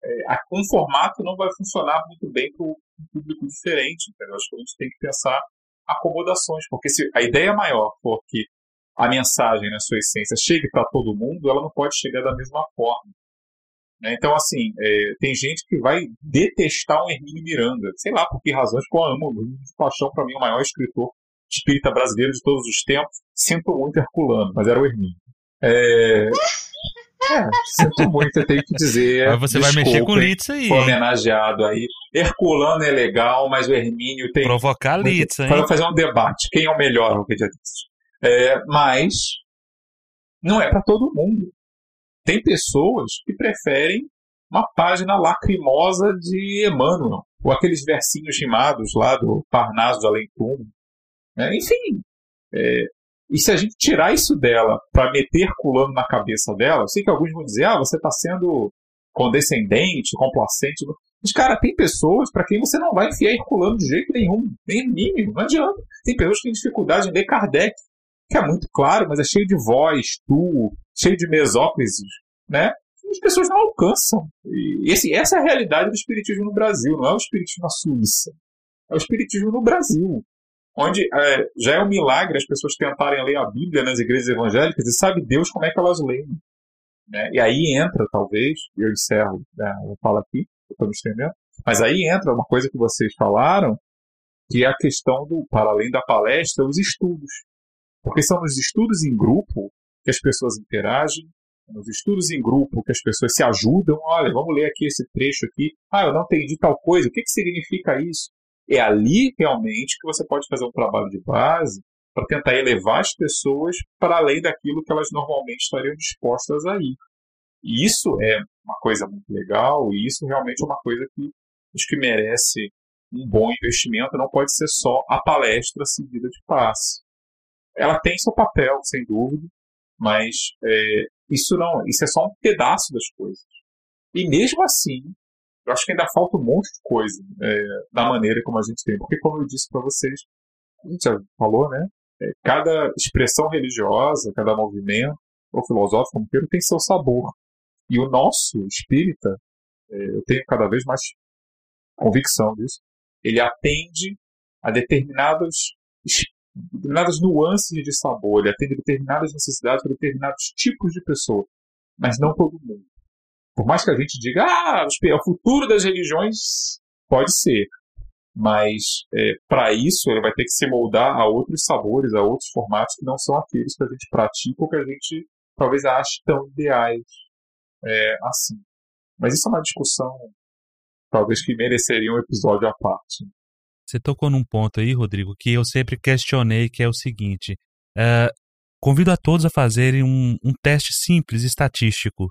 É, um formato não vai funcionar muito bem para um público diferente. Entendeu? Acho que a gente tem que pensar acomodações, porque se a ideia maior for que a mensagem na sua essência chegue para todo mundo, ela não pode chegar da mesma forma. Né? Então, assim, é, tem gente que vai detestar o Hermínio Miranda, sei lá por que razões, porque eu amo, de paixão, para mim, o maior escritor espírita brasileiro de todos os tempos. Sinto muito Herculano, mas era o Hermínio. É, é, sinto muito, eu tenho que dizer. Mas você desculpa, vai mexer com Litz aí. Foi homenageado aí. Herculano é legal, mas o Hermínio tem. Provocar Litz, hein? Para fazer um debate. Quem é o melhor, o que disse. É, mas não é para todo mundo. Tem pessoas que preferem uma página lacrimosa de Emmanuel, ou aqueles versinhos rimados lá do Parnaso de Além É, enfim, é, e se a gente tirar isso dela para meter culando na cabeça dela, eu sei que alguns vão dizer, ah, você está sendo condescendente, complacente. Mas, cara, tem pessoas para quem você não vai enfiar Herculano de jeito nenhum, nem mínimo, não adianta. Tem pessoas que têm dificuldade em ler Kardec que é muito claro, mas é cheio de voz, tu, cheio de mesóclises, né? As pessoas não alcançam. E esse, essa é a realidade do espiritismo no Brasil, não é o espiritismo na Suíça. É o espiritismo no Brasil. Onde é, já é um milagre as pessoas tentarem ler a Bíblia nas igrejas evangélicas e sabe Deus como é que elas leem. Né? E aí entra, talvez, eu encerro, né, eu falo aqui, estou me estendendo, mas aí entra uma coisa que vocês falaram, que é a questão do, para além da palestra, os estudos. Porque são nos estudos em grupo que as pessoas interagem, nos estudos em grupo que as pessoas se ajudam. Olha, vamos ler aqui esse trecho aqui. Ah, eu não entendi tal coisa. O que, que significa isso? É ali realmente que você pode fazer um trabalho de base para tentar elevar as pessoas para além daquilo que elas normalmente estariam dispostas a ir. E isso é uma coisa muito legal e isso realmente é uma coisa que acho que merece um bom investimento não pode ser só a palestra seguida de passe. Ela tem seu papel, sem dúvida, mas é, isso não, isso é só um pedaço das coisas. E mesmo assim, eu acho que ainda falta um monte de coisa é, da maneira como a gente tem. Porque, como eu disse para vocês, a gente já falou, né? É, cada expressão religiosa, cada movimento, ou filosófico, como queira, tem seu sabor. E o nosso espírita, é, eu tenho cada vez mais convicção disso, ele atende a determinadas, determinadas nuances de sabor, ele atende a determinadas necessidades para determinados tipos de pessoa, mas não todo mundo. Por mais que a gente diga, ah, o futuro das religiões pode ser, mas é, para isso ele vai ter que se moldar a outros sabores, a outros formatos que não são aqueles que a gente pratica ou que a gente talvez ache tão ideais é, assim. Mas isso é uma discussão talvez que mereceria um episódio à parte. Você tocou num ponto aí, Rodrigo, que eu sempre questionei, que é o seguinte: uh, convido a todos a fazerem um, um teste simples estatístico.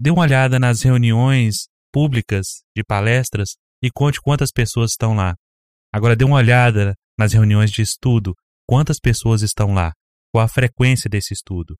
Dê uma olhada nas reuniões públicas de palestras e conte quantas pessoas estão lá. Agora dê uma olhada nas reuniões de estudo, quantas pessoas estão lá, qual a frequência desse estudo.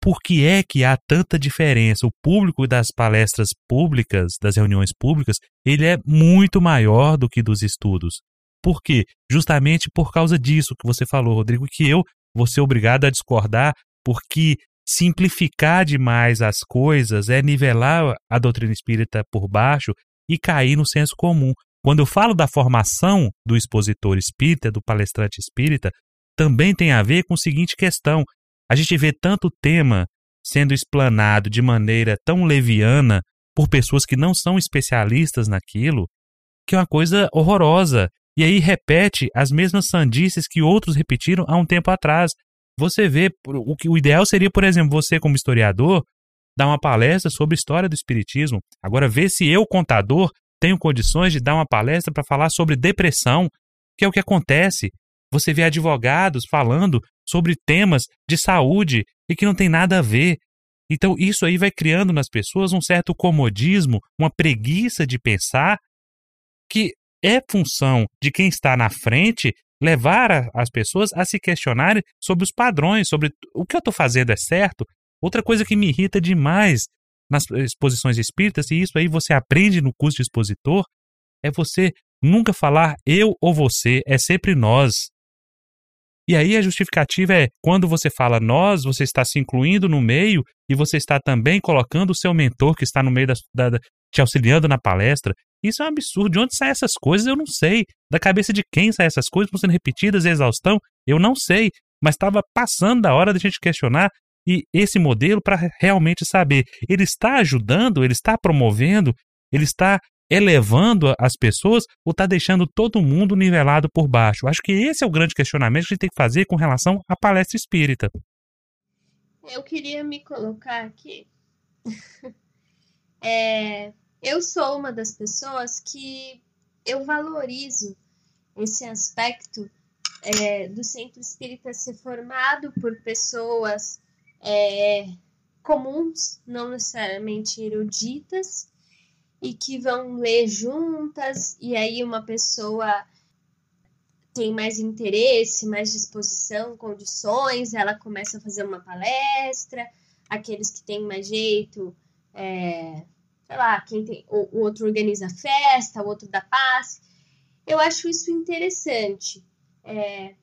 Por que é que há tanta diferença? O público das palestras públicas, das reuniões públicas, ele é muito maior do que dos estudos. Por quê? Justamente por causa disso que você falou, Rodrigo, que eu vou ser obrigado a discordar, porque simplificar demais as coisas é nivelar a doutrina espírita por baixo e cair no senso comum. Quando eu falo da formação do expositor espírita, do palestrante espírita, também tem a ver com a seguinte questão: a gente vê tanto tema sendo explanado de maneira tão leviana por pessoas que não são especialistas naquilo, que é uma coisa horrorosa. E aí repete as mesmas sandices que outros repetiram há um tempo atrás. Você vê, o que o ideal seria, por exemplo, você como historiador, dar uma palestra sobre história do espiritismo. Agora vê se eu, contador, tenho condições de dar uma palestra para falar sobre depressão, que é o que acontece. Você vê advogados falando sobre temas de saúde e que não tem nada a ver. Então, isso aí vai criando nas pessoas um certo comodismo, uma preguiça de pensar, que é função de quem está na frente levar a, as pessoas a se questionarem sobre os padrões, sobre o que eu estou fazendo é certo. Outra coisa que me irrita demais nas exposições espíritas, e isso aí você aprende no curso de expositor, é você nunca falar eu ou você, é sempre nós. E aí a justificativa é quando você fala nós, você está se incluindo no meio e você está também colocando o seu mentor que está no meio da, da, te auxiliando na palestra. Isso é um absurdo. De onde saem essas coisas, eu não sei. Da cabeça de quem saem essas coisas, estão sendo repetidas, exaustão, eu não sei. Mas estava passando da hora da gente questionar e esse modelo para realmente saber, ele está ajudando, ele está promovendo, ele está elevando as pessoas ou está deixando todo mundo nivelado por baixo? Acho que esse é o grande questionamento que a gente tem que fazer com relação à palestra espírita. Eu queria me colocar aqui. é, eu sou uma das pessoas que eu valorizo esse aspecto é, do centro espírita ser formado por pessoas é, comuns, não necessariamente eruditas, e que vão ler juntas, e aí uma pessoa tem mais interesse, mais disposição, condições, ela começa a fazer uma palestra, aqueles que têm mais jeito, é, sei lá, quem tem, o, o outro organiza festa, o outro dá paz. Eu acho isso interessante. É,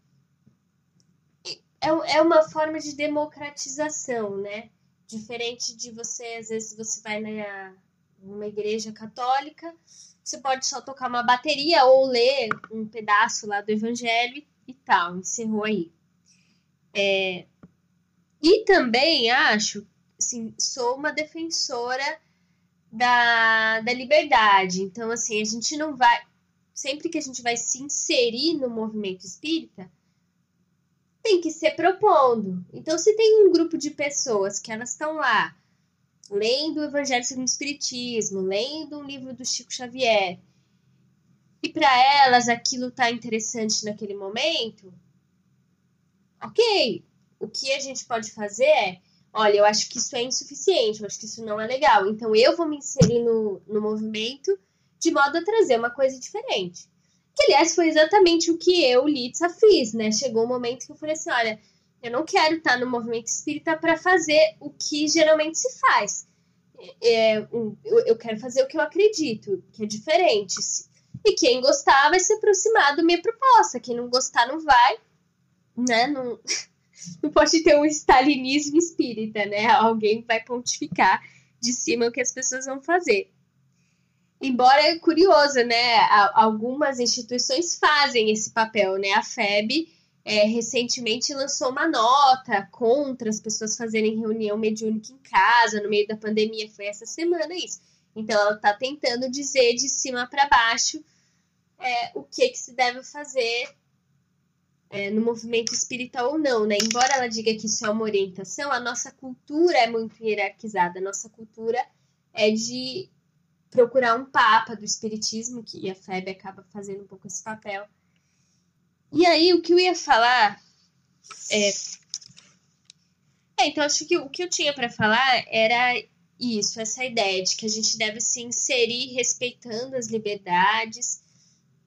é, é uma forma de democratização, né? Diferente de você, às vezes, você vai na, numa igreja católica, você pode só tocar uma bateria ou ler um pedaço lá do evangelho e tal, encerrou aí. É, e também acho, assim, sou uma defensora da, da liberdade. Então, assim, a gente não vai. Sempre que a gente vai se inserir no movimento espírita, tem que ser propondo. Então, se tem um grupo de pessoas que elas estão lá lendo o Evangelho segundo o Espiritismo, lendo um livro do Chico Xavier, e para elas aquilo está interessante naquele momento, ok. O que a gente pode fazer é, olha, eu acho que isso é insuficiente, eu acho que isso não é legal. Então eu vou me inserir no, no movimento de modo a trazer uma coisa diferente. Que, aliás, foi exatamente o que eu, Litsa, fiz, né? Chegou um momento que eu falei assim: olha, eu não quero estar no movimento espírita para fazer o que geralmente se faz. É, eu quero fazer o que eu acredito, que é diferente. E quem gostar vai se aproximar da minha proposta. Quem não gostar não vai, né? Não, não pode ter um stalinismo espírita, né? Alguém vai pontificar de cima o que as pessoas vão fazer. Embora é curioso, né? Algumas instituições fazem esse papel, né? A FEB é, recentemente lançou uma nota contra as pessoas fazerem reunião mediúnica em casa no meio da pandemia. Foi essa semana isso. Então ela está tentando dizer de cima para baixo é, o que, que se deve fazer é, no movimento espírita ou não, né? Embora ela diga que isso é uma orientação, a nossa cultura é muito hierarquizada. A nossa cultura é de procurar um papa do espiritismo, que a FEB acaba fazendo um pouco esse papel. E aí, o que eu ia falar é. é então, acho que o que eu tinha para falar era isso, essa ideia de que a gente deve se inserir respeitando as liberdades.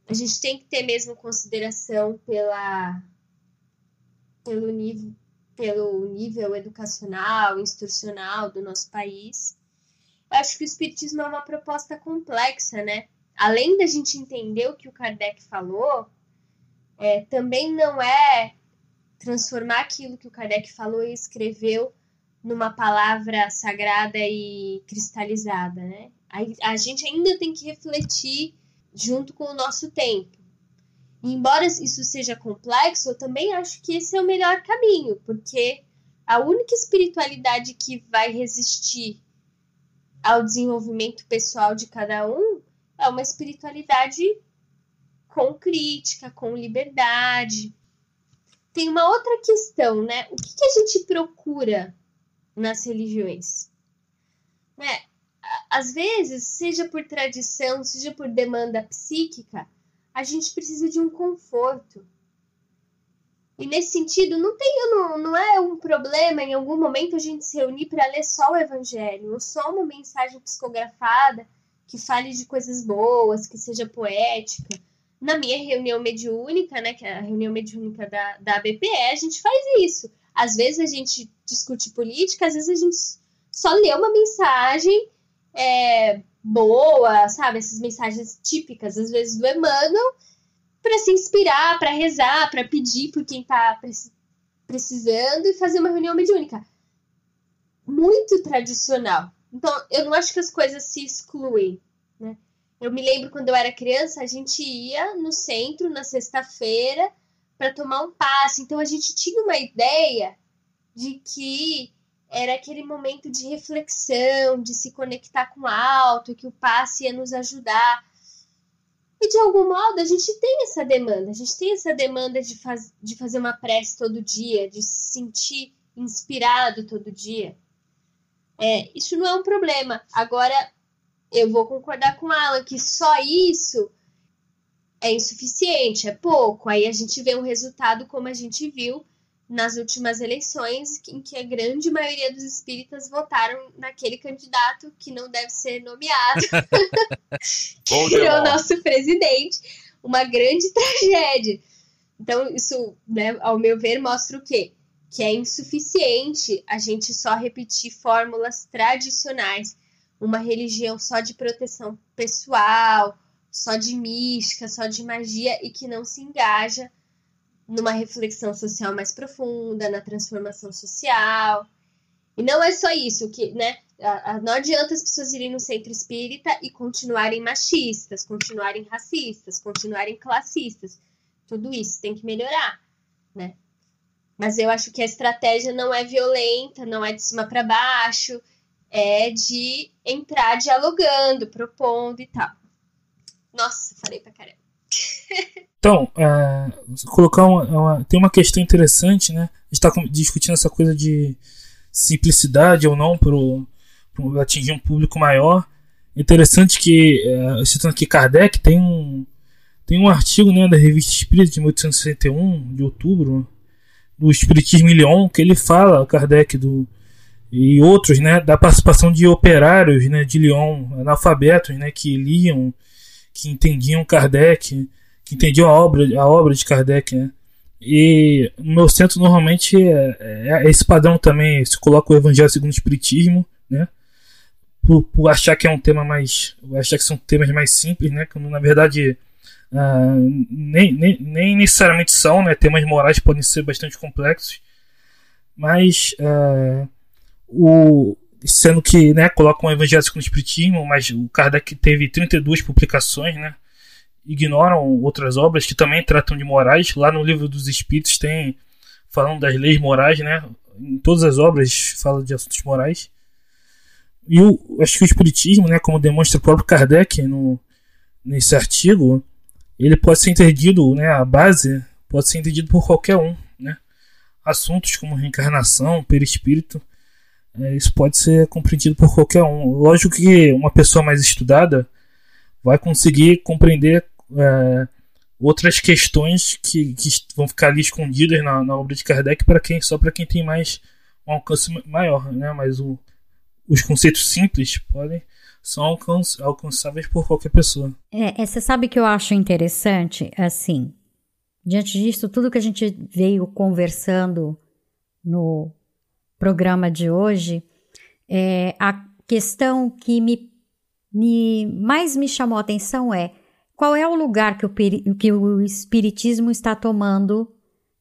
A gente tem que ter mesmo consideração pela, pelo, nível, pelo nível educacional, instrucional do nosso país acho que o Espiritismo é uma proposta complexa, né? Além da gente entender o que o Kardec falou, é, também não é transformar aquilo que o Kardec falou e escreveu numa palavra sagrada e cristalizada, né? A, a gente ainda tem que refletir junto com o nosso tempo. E embora isso seja complexo, eu também acho que esse é o melhor caminho, porque a única espiritualidade que vai resistir ao desenvolvimento pessoal de cada um é uma espiritualidade com crítica, com liberdade. Tem uma outra questão, né? O que, que a gente procura nas religiões? Né? Às vezes, seja por tradição, seja por demanda psíquica, a gente precisa de um conforto. E nesse sentido, não tem, não, não é um problema em algum momento a gente se reunir para ler só o evangelho, ou só uma mensagem psicografada que fale de coisas boas, que seja poética. Na minha reunião mediúnica, né, que é a reunião mediúnica da, da ABPE, a gente faz isso. Às vezes a gente discute política, às vezes a gente só lê uma mensagem é, boa, sabe? Essas mensagens típicas, às vezes do Emmanuel, para se inspirar, para rezar, para pedir por quem está precisando e fazer uma reunião mediúnica. Muito tradicional. Então, eu não acho que as coisas se excluem, né? Eu me lembro quando eu era criança, a gente ia no centro na sexta-feira para tomar um passe. Então a gente tinha uma ideia de que era aquele momento de reflexão, de se conectar com o alto, que o passe ia nos ajudar. E de algum modo a gente tem essa demanda, a gente tem essa demanda de, faz, de fazer uma prece todo dia, de se sentir inspirado todo dia. É, isso não é um problema. Agora, eu vou concordar com Alan que só isso é insuficiente, é pouco. Aí a gente vê um resultado como a gente viu nas últimas eleições, em que a grande maioria dos espíritas votaram naquele candidato que não deve ser nomeado, que é o nosso presidente. Uma grande tragédia. Então, isso, né, ao meu ver, mostra o quê? Que é insuficiente a gente só repetir fórmulas tradicionais, uma religião só de proteção pessoal, só de mística, só de magia e que não se engaja numa reflexão social mais profunda, na transformação social. E não é só isso, que, né? Não adianta as pessoas irem no centro espírita e continuarem machistas, continuarem racistas, continuarem classistas. Tudo isso tem que melhorar, né? Mas eu acho que a estratégia não é violenta, não é de cima para baixo, é de entrar dialogando, propondo e tal. Nossa, falei pra caramba. Então, é, colocar uma, uma, tem uma questão interessante, né? Está discutindo essa coisa de simplicidade ou não para atingir um público maior. Interessante que, é, citando aqui Kardec, tem um, tem um artigo né, da Revista Espírita de 1861, de outubro, do Espiritismo em Lyon, que ele fala, Kardec, do, e outros, né, da participação de operários né, de Lyon, analfabetos, né, que liam que entendiam Kardec, que entendiam a obra, a obra de Kardec, né? E no meu centro normalmente é, é, é esse padrão também, se coloca o Evangelho segundo o Espiritismo, né? Por, por, achar que é um tema mais. achar que são temas mais simples, né? Que na verdade uh, nem, nem, nem, necessariamente são, né? Temas morais podem ser bastante complexos. Mas uh, o, sendo que né, colocam o Evangelho segundo o Espiritismo, mas o Kardec teve 32 publicações, né? Ignoram outras obras que também tratam de morais. Lá no livro dos Espíritos tem falando das leis morais, né? Em todas as obras fala de assuntos morais. E o, acho que o Espiritismo, né, como demonstra o próprio Kardec no, nesse artigo, ele pode ser entendido, né, a base pode ser entendido por qualquer um, né? Assuntos como reencarnação, perispírito, é, isso pode ser compreendido por qualquer um. Lógico que uma pessoa mais estudada vai conseguir compreender é, outras questões que, que, vão ficar ali escondidas na, na obra de Kardec para quem só para quem tem mais um alcance maior, né? Mas o, os conceitos simples podem são alcanç, alcançáveis por qualquer pessoa. É, é, você sabe que eu acho interessante, assim, diante disso tudo que a gente veio conversando no programa de hoje, é, a questão que me, me mais me chamou a atenção é qual é o lugar que o, que o Espiritismo está tomando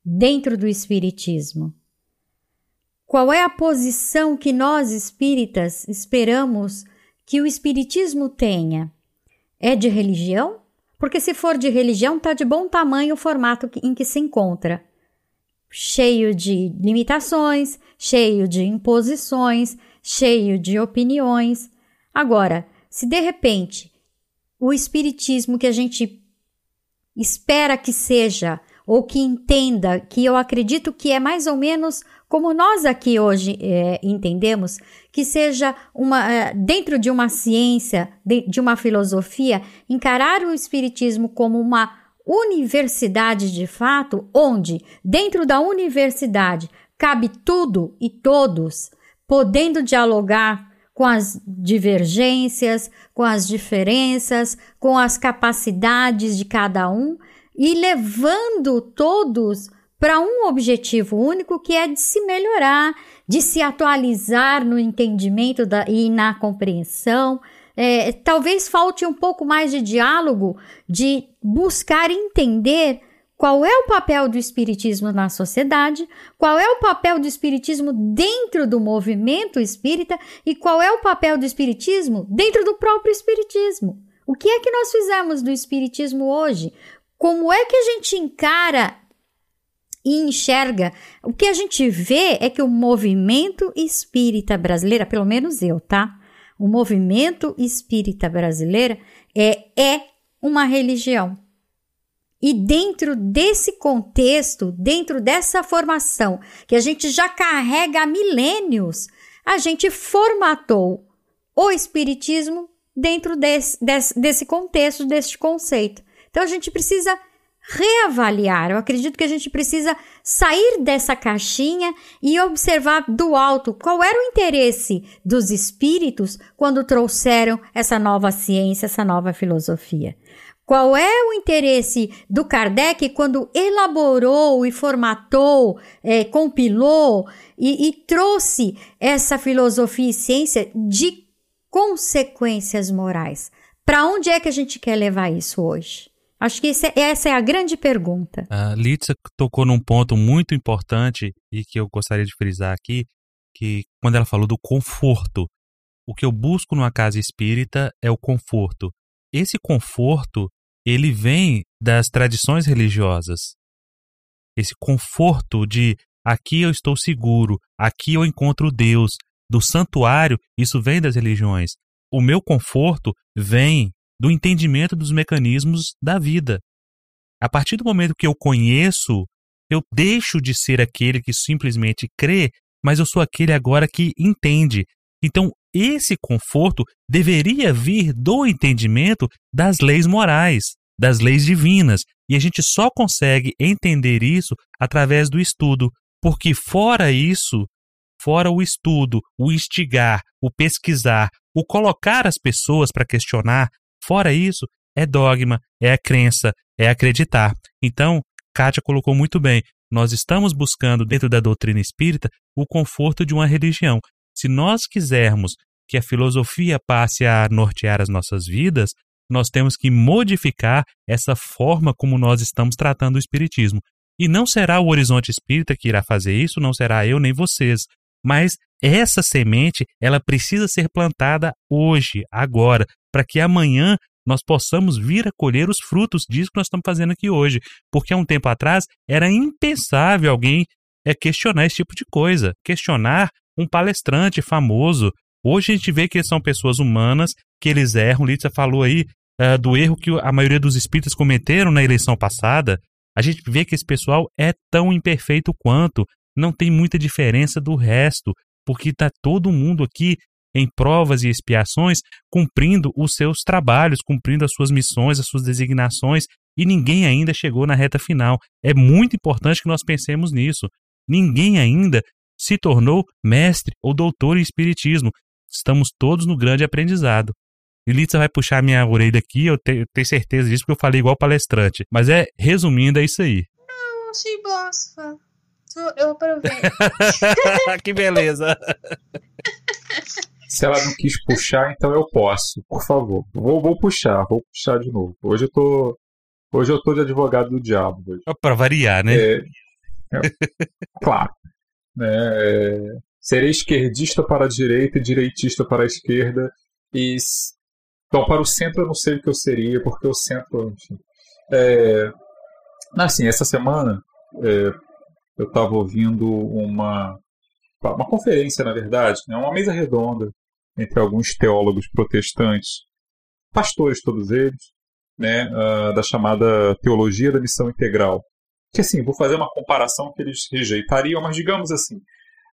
dentro do Espiritismo? Qual é a posição que nós espíritas esperamos que o Espiritismo tenha? É de religião? Porque se for de religião, está de bom tamanho o formato em que se encontra. Cheio de limitações, cheio de imposições, cheio de opiniões. Agora, se de repente o espiritismo que a gente espera que seja ou que entenda, que eu acredito que é mais ou menos como nós aqui hoje é, entendemos, que seja uma é, dentro de uma ciência, de, de uma filosofia, encarar o espiritismo como uma universidade de fato, onde dentro da universidade cabe tudo e todos, podendo dialogar com as divergências, com as diferenças, com as capacidades de cada um e levando todos para um objetivo único que é de se melhorar, de se atualizar no entendimento da, e na compreensão. É, talvez falte um pouco mais de diálogo, de buscar entender qual é o papel do espiritismo na sociedade, qual é o papel do espiritismo dentro do movimento espírita e qual é o papel do espiritismo dentro do próprio espiritismo. O que é que nós fizemos do espiritismo hoje? Como é que a gente encara e enxerga? O que a gente vê é que o movimento espírita brasileiro, pelo menos eu, tá? O movimento espírita brasileiro é, é uma religião. E dentro desse contexto, dentro dessa formação que a gente já carrega há milênios, a gente formatou o Espiritismo dentro desse, desse, desse contexto, desse conceito. Então a gente precisa reavaliar. Eu acredito que a gente precisa sair dessa caixinha e observar do alto qual era o interesse dos espíritos quando trouxeram essa nova ciência, essa nova filosofia. Qual é o interesse do Kardec quando elaborou e formatou, é, compilou e, e trouxe essa filosofia e ciência de consequências morais? Para onde é que a gente quer levar isso hoje? Acho que é, essa é a grande pergunta. A Litsa tocou num ponto muito importante e que eu gostaria de frisar aqui, que quando ela falou do conforto, o que eu busco numa casa espírita é o conforto esse conforto, ele vem das tradições religiosas. Esse conforto de aqui eu estou seguro, aqui eu encontro Deus, do santuário, isso vem das religiões. O meu conforto vem do entendimento dos mecanismos da vida. A partir do momento que eu conheço, eu deixo de ser aquele que simplesmente crê, mas eu sou aquele agora que entende. Então, esse conforto deveria vir do entendimento das leis morais, das leis divinas, e a gente só consegue entender isso através do estudo, porque fora isso, fora o estudo, o instigar, o pesquisar, o colocar as pessoas para questionar, fora isso, é dogma, é a crença, é acreditar. Então, Kátia colocou muito bem. Nós estamos buscando, dentro da doutrina espírita, o conforto de uma religião. Se nós quisermos que a filosofia passe a nortear as nossas vidas, nós temos que modificar essa forma como nós estamos tratando o Espiritismo. E não será o horizonte espírita que irá fazer isso, não será eu nem vocês. Mas essa semente, ela precisa ser plantada hoje, agora, para que amanhã nós possamos vir a colher os frutos disso que nós estamos fazendo aqui hoje. Porque há um tempo atrás era impensável alguém é, questionar esse tipo de coisa, questionar um palestrante famoso. Hoje a gente vê que são pessoas humanas, que eles erram. Litsa falou aí uh, do erro que a maioria dos espíritas cometeram na eleição passada. A gente vê que esse pessoal é tão imperfeito quanto, não tem muita diferença do resto, porque está todo mundo aqui em provas e expiações, cumprindo os seus trabalhos, cumprindo as suas missões, as suas designações, e ninguém ainda chegou na reta final. É muito importante que nós pensemos nisso. Ninguém ainda se tornou mestre ou doutor em espiritismo. Estamos todos no grande aprendizado. Lilitza vai puxar minha orelha aqui, eu, te, eu tenho certeza disso, porque eu falei igual palestrante. Mas é, resumindo, é isso aí. Não, achei bosta. Eu aprovei. que beleza. Se ela não quis puxar, então eu posso. Por favor. Vou, vou puxar, vou puxar de novo. Hoje eu tô. Hoje eu tô de advogado do diabo. Hoje. Pra variar, né? É, é, claro. Né, é, serei esquerdista para a direita e direitista para a esquerda. E. Então, para o centro eu não sei o que eu seria, porque o centro. Enfim. É, assim, essa semana é, eu estava ouvindo uma, uma conferência, na verdade, né, uma mesa redonda entre alguns teólogos protestantes, pastores todos eles, né, uh, da chamada teologia da missão integral. Que assim, vou fazer uma comparação que eles rejeitariam, mas digamos assim,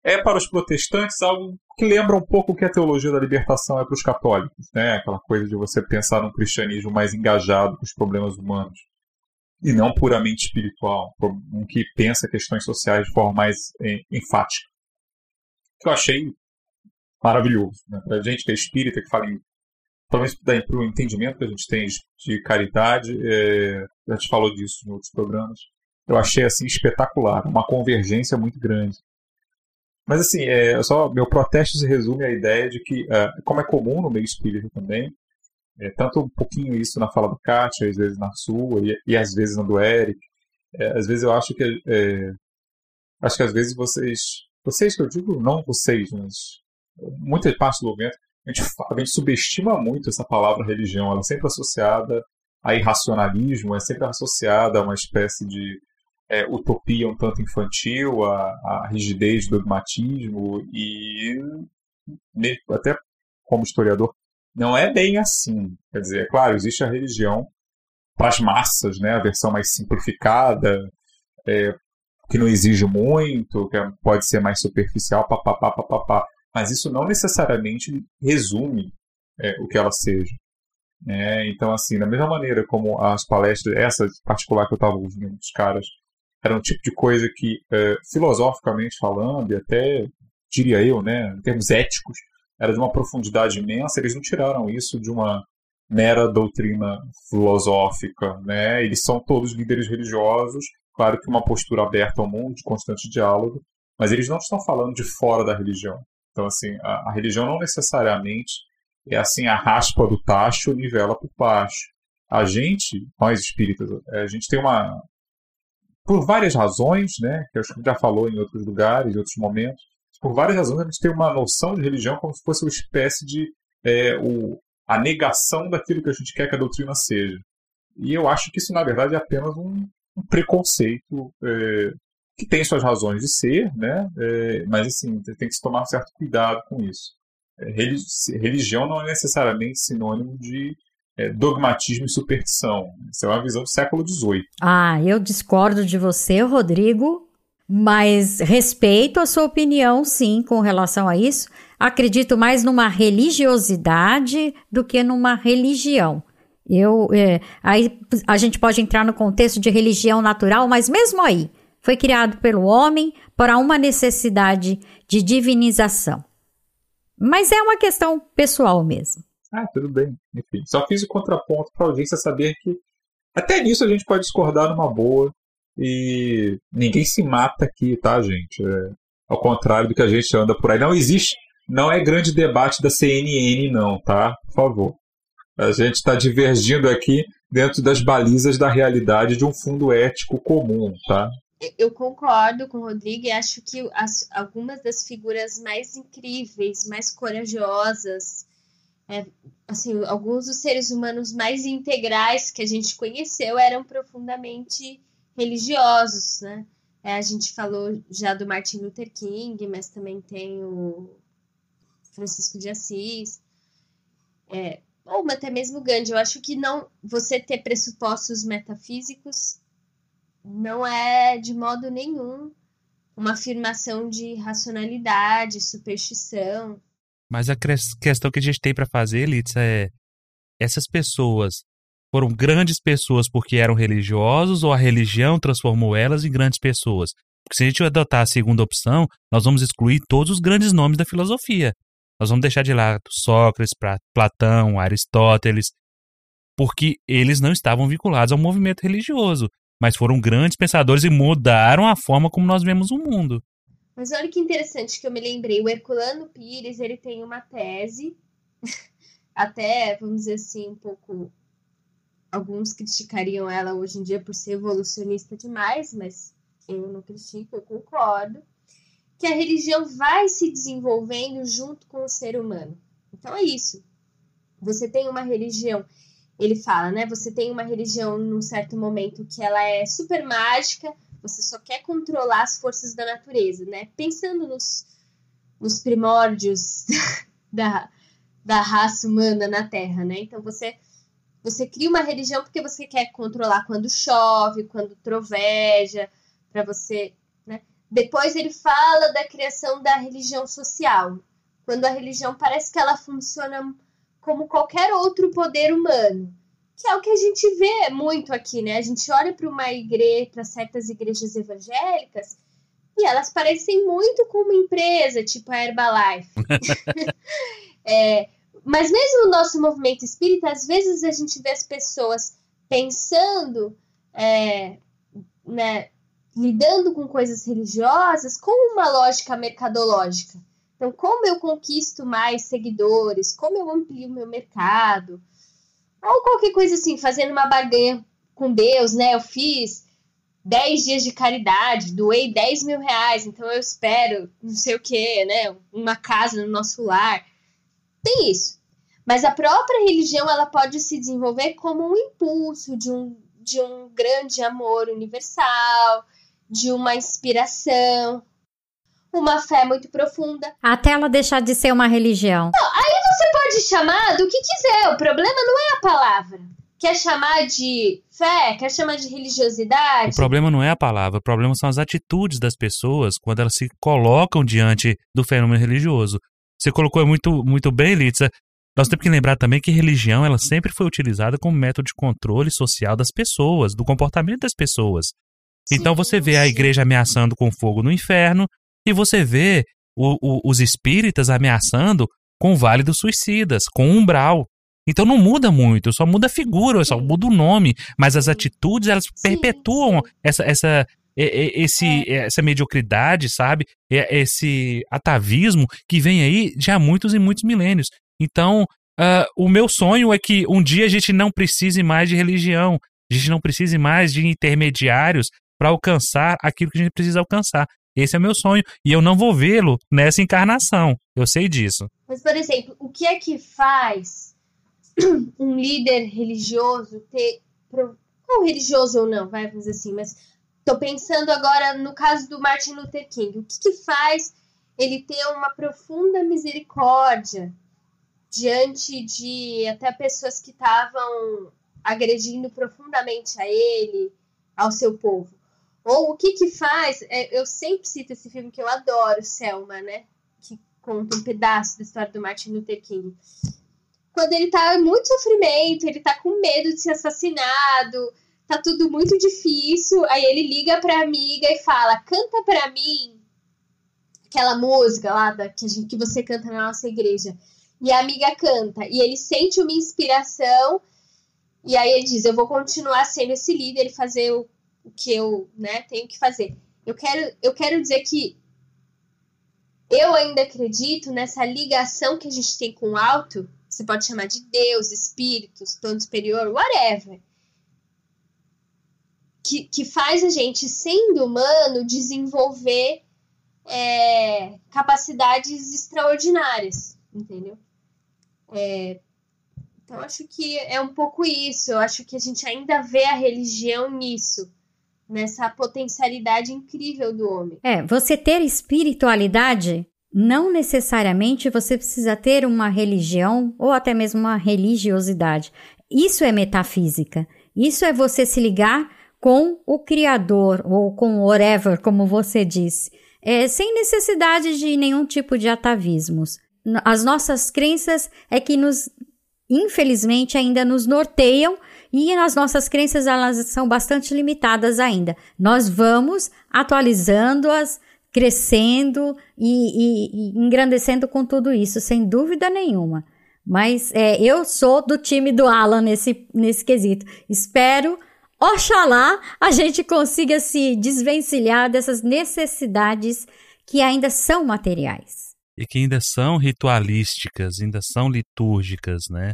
é para os protestantes algo que lembra um pouco o que a teologia da libertação é para os católicos, né? Aquela coisa de você pensar num cristianismo mais engajado com os problemas humanos e não puramente espiritual, um que pensa questões sociais de forma mais eh, enfática. Que eu achei maravilhoso. Né? Para a gente que é espírita, que fala em. Menos para o entendimento que a gente tem de caridade, é, a gente falou disso em outros programas. Eu achei assim espetacular, uma convergência muito grande. Mas assim, é, só meu protesto se resume à ideia de que, é, como é comum no meio espírita também, é, tanto um pouquinho isso na fala do Kátia, às vezes na sua, e, e às vezes na do Eric, é, às vezes eu acho que é, acho que às vezes vocês, vocês que eu digo, não vocês, mas muita parte do movimento, a gente, a gente subestima muito essa palavra religião. Ela é sempre associada a irracionalismo, é sempre associada a uma espécie de é, utopia um tanto infantil, a, a rigidez, dogmatismo e até como historiador não é bem assim. Quer dizer, é claro, existe a religião para as massas, né, a versão mais simplificada, é, que não exige muito, que é, pode ser mais superficial, papapá, papapá mas isso não necessariamente resume é, o que ela seja. É, então, assim, da mesma maneira como as palestras, essa particular que eu estava ouvindo dos caras, era um tipo de coisa que, é, filosoficamente falando, e até diria eu, né, em termos éticos, era de uma profundidade imensa, eles não tiraram isso de uma mera doutrina filosófica, né? Eles são todos líderes religiosos, claro que uma postura aberta ao mundo, de constante diálogo, mas eles não estão falando de fora da religião. Então, assim, a, a religião não necessariamente é assim a raspa do tacho nivela por baixo. A gente, nós espíritas, é, a gente tem uma. Por várias razões, né, que acho que já falou em outros lugares, em outros momentos, por várias razões a gente tem uma noção de religião como se fosse uma espécie de é, o, a negação daquilo que a gente quer que a doutrina seja. E eu acho que isso, na verdade, é apenas um, um preconceito é, que tem suas razões de ser, né? É, mas assim, tem que se tomar um certo cuidado com isso. É, religião não é necessariamente sinônimo de é, dogmatismo e superstição. Isso é uma visão do século XVIII. Ah, eu discordo de você, Rodrigo, mas respeito a sua opinião, sim, com relação a isso. Acredito mais numa religiosidade do que numa religião. Eu, é, aí a gente pode entrar no contexto de religião natural, mas mesmo aí, foi criado pelo homem para uma necessidade de divinização. Mas é uma questão pessoal mesmo. Ah, tudo bem. Enfim, só fiz o contraponto para a audiência saber que até nisso a gente pode discordar numa boa e ninguém se mata aqui, tá, gente? É, ao contrário do que a gente anda por aí. Não existe, não é grande debate da CNN, não, tá? Por favor. A gente está divergindo aqui dentro das balizas da realidade de um fundo ético comum, tá? Eu concordo com o Rodrigo e acho que as, algumas das figuras mais incríveis, mais corajosas, é, assim, alguns dos seres humanos mais integrais que a gente conheceu eram profundamente religiosos, né? É, a gente falou já do Martin Luther King, mas também tem o Francisco de Assis, é, ou até mesmo Gandhi. Eu acho que não você ter pressupostos metafísicos não é de modo nenhum uma afirmação de racionalidade, superstição. Mas a questão que a gente tem para fazer, Litsa, é essas pessoas foram grandes pessoas porque eram religiosos ou a religião transformou elas em grandes pessoas? Porque se a gente adotar a segunda opção, nós vamos excluir todos os grandes nomes da filosofia. Nós vamos deixar de lado Sócrates, Platão, Aristóteles, porque eles não estavam vinculados ao movimento religioso, mas foram grandes pensadores e mudaram a forma como nós vemos o mundo. Mas olha que interessante que eu me lembrei, o Herculano Pires, ele tem uma tese, até, vamos dizer assim, um pouco alguns criticariam ela hoje em dia por ser evolucionista demais, mas eu não critico, eu concordo que a religião vai se desenvolvendo junto com o ser humano. Então é isso. Você tem uma religião, ele fala, né? Você tem uma religião num certo momento que ela é super mágica, você só quer controlar as forças da natureza, né? Pensando nos, nos primórdios da, da raça humana na Terra, né? Então você você cria uma religião porque você quer controlar quando chove, quando troveja, para você depois ele fala da criação da religião social, quando a religião parece que ela funciona como qualquer outro poder humano, que é o que a gente vê muito aqui, né? A gente olha para uma igreja, para certas igrejas evangélicas, e elas parecem muito com uma empresa, tipo a Herbalife. é, mas mesmo no nosso movimento espírita, às vezes a gente vê as pessoas pensando é, né, lidando com coisas religiosas com uma lógica mercadológica. Então, como eu conquisto mais seguidores, como eu amplio meu mercado, ou qualquer coisa assim, fazendo uma barganha com Deus, né? Eu fiz 10 dias de caridade, doei 10 mil reais, então eu espero não sei o que, né? Uma casa no nosso lar. Tem isso. Mas a própria religião ela pode se desenvolver como um impulso de um, de um grande amor universal, de uma inspiração, uma fé muito profunda. Até ela deixar de ser uma religião. Não, aí você pode chamar do que quiser, o problema não é a palavra. Quer chamar de fé? Quer chamar de religiosidade? O problema não é a palavra, o problema são as atitudes das pessoas quando elas se colocam diante do fenômeno religioso. Você colocou muito, muito bem, Litsa. Nós temos que lembrar também que religião ela sempre foi utilizada como método de controle social das pessoas, do comportamento das pessoas. Então você vê a igreja ameaçando com fogo no inferno e você vê o, o, os espíritas ameaçando com o Vale dos Suicidas, com o umbral. Então não muda muito, só muda a figura, só muda o nome, mas as atitudes elas perpetuam essa, essa, esse, é. essa mediocridade, sabe? Esse atavismo que vem aí de há muitos e muitos milênios. Então, uh, o meu sonho é que um dia a gente não precise mais de religião, a gente não precise mais de intermediários para alcançar aquilo que a gente precisa alcançar. Esse é o meu sonho e eu não vou vê-lo nessa encarnação. Eu sei disso. Mas, por exemplo, o que é que faz um líder religioso ter. Ou religioso ou não, vai dizer assim, mas estou pensando agora no caso do Martin Luther King. O que, que faz ele ter uma profunda misericórdia diante de até pessoas que estavam agredindo profundamente a ele, ao seu povo? Ou o que que faz? É, eu sempre cito esse filme que eu adoro, Selma, né? Que conta um pedaço da história do Martin Luther King. Quando ele tá em muito sofrimento, ele tá com medo de ser assassinado, tá tudo muito difícil. Aí ele liga pra amiga e fala: canta pra mim aquela música lá da, que, gente, que você canta na nossa igreja. e a amiga canta, e ele sente uma inspiração, e aí ele diz: Eu vou continuar sendo esse líder e fazer o, o que eu né, tenho que fazer. Eu quero, eu quero dizer que eu ainda acredito nessa ligação que a gente tem com o alto. Você pode chamar de Deus, espíritos, plano superior, whatever. Que, que faz a gente, sendo humano, desenvolver é, capacidades extraordinárias, entendeu? É, então, acho que é um pouco isso. Eu acho que a gente ainda vê a religião nisso nessa potencialidade incrível do homem. É, você ter espiritualidade, não necessariamente você precisa ter uma religião ou até mesmo uma religiosidade. Isso é metafísica. Isso é você se ligar com o Criador ou com whatever, como você disse, é, sem necessidade de nenhum tipo de atavismos. As nossas crenças é que nos, infelizmente, ainda nos norteiam e as nossas crenças elas são bastante limitadas ainda. Nós vamos atualizando-as, crescendo e, e, e, engrandecendo com tudo isso, sem dúvida nenhuma. Mas é, eu sou do time do Alan nesse, nesse quesito. Espero, oxalá, a gente consiga se desvencilhar dessas necessidades que ainda são materiais. E que ainda são ritualísticas, ainda são litúrgicas, né?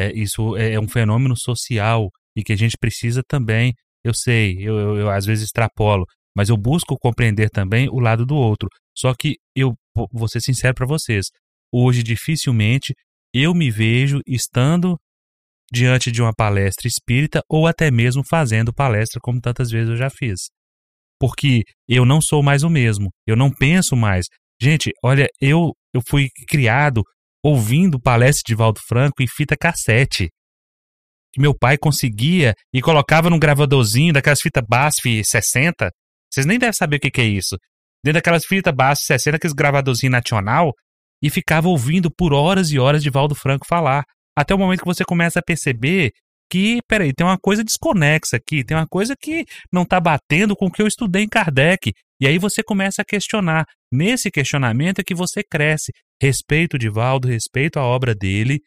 É, isso é, é um fenômeno social e que a gente precisa também. Eu sei, eu, eu, eu às vezes extrapolo, mas eu busco compreender também o lado do outro. Só que eu vou ser sincero para vocês, hoje dificilmente eu me vejo estando diante de uma palestra espírita ou até mesmo fazendo palestra como tantas vezes eu já fiz. Porque eu não sou mais o mesmo, eu não penso mais. Gente, olha, eu eu fui criado ouvindo palestra de Valdo Franco em fita cassete. Que meu pai conseguia e colocava num gravadorzinho daquelas fitas BASF 60. Vocês nem devem saber o que, que é isso. Dentro daquelas fitas BASF 60, aqueles gravadorzinhos nacional, e ficava ouvindo por horas e horas de Valdo Franco falar. Até o momento que você começa a perceber que, peraí, tem uma coisa desconexa aqui, tem uma coisa que não está batendo com o que eu estudei em Kardec. E aí você começa a questionar. Nesse questionamento é que você cresce. Respeito o Divaldo, respeito a obra dele.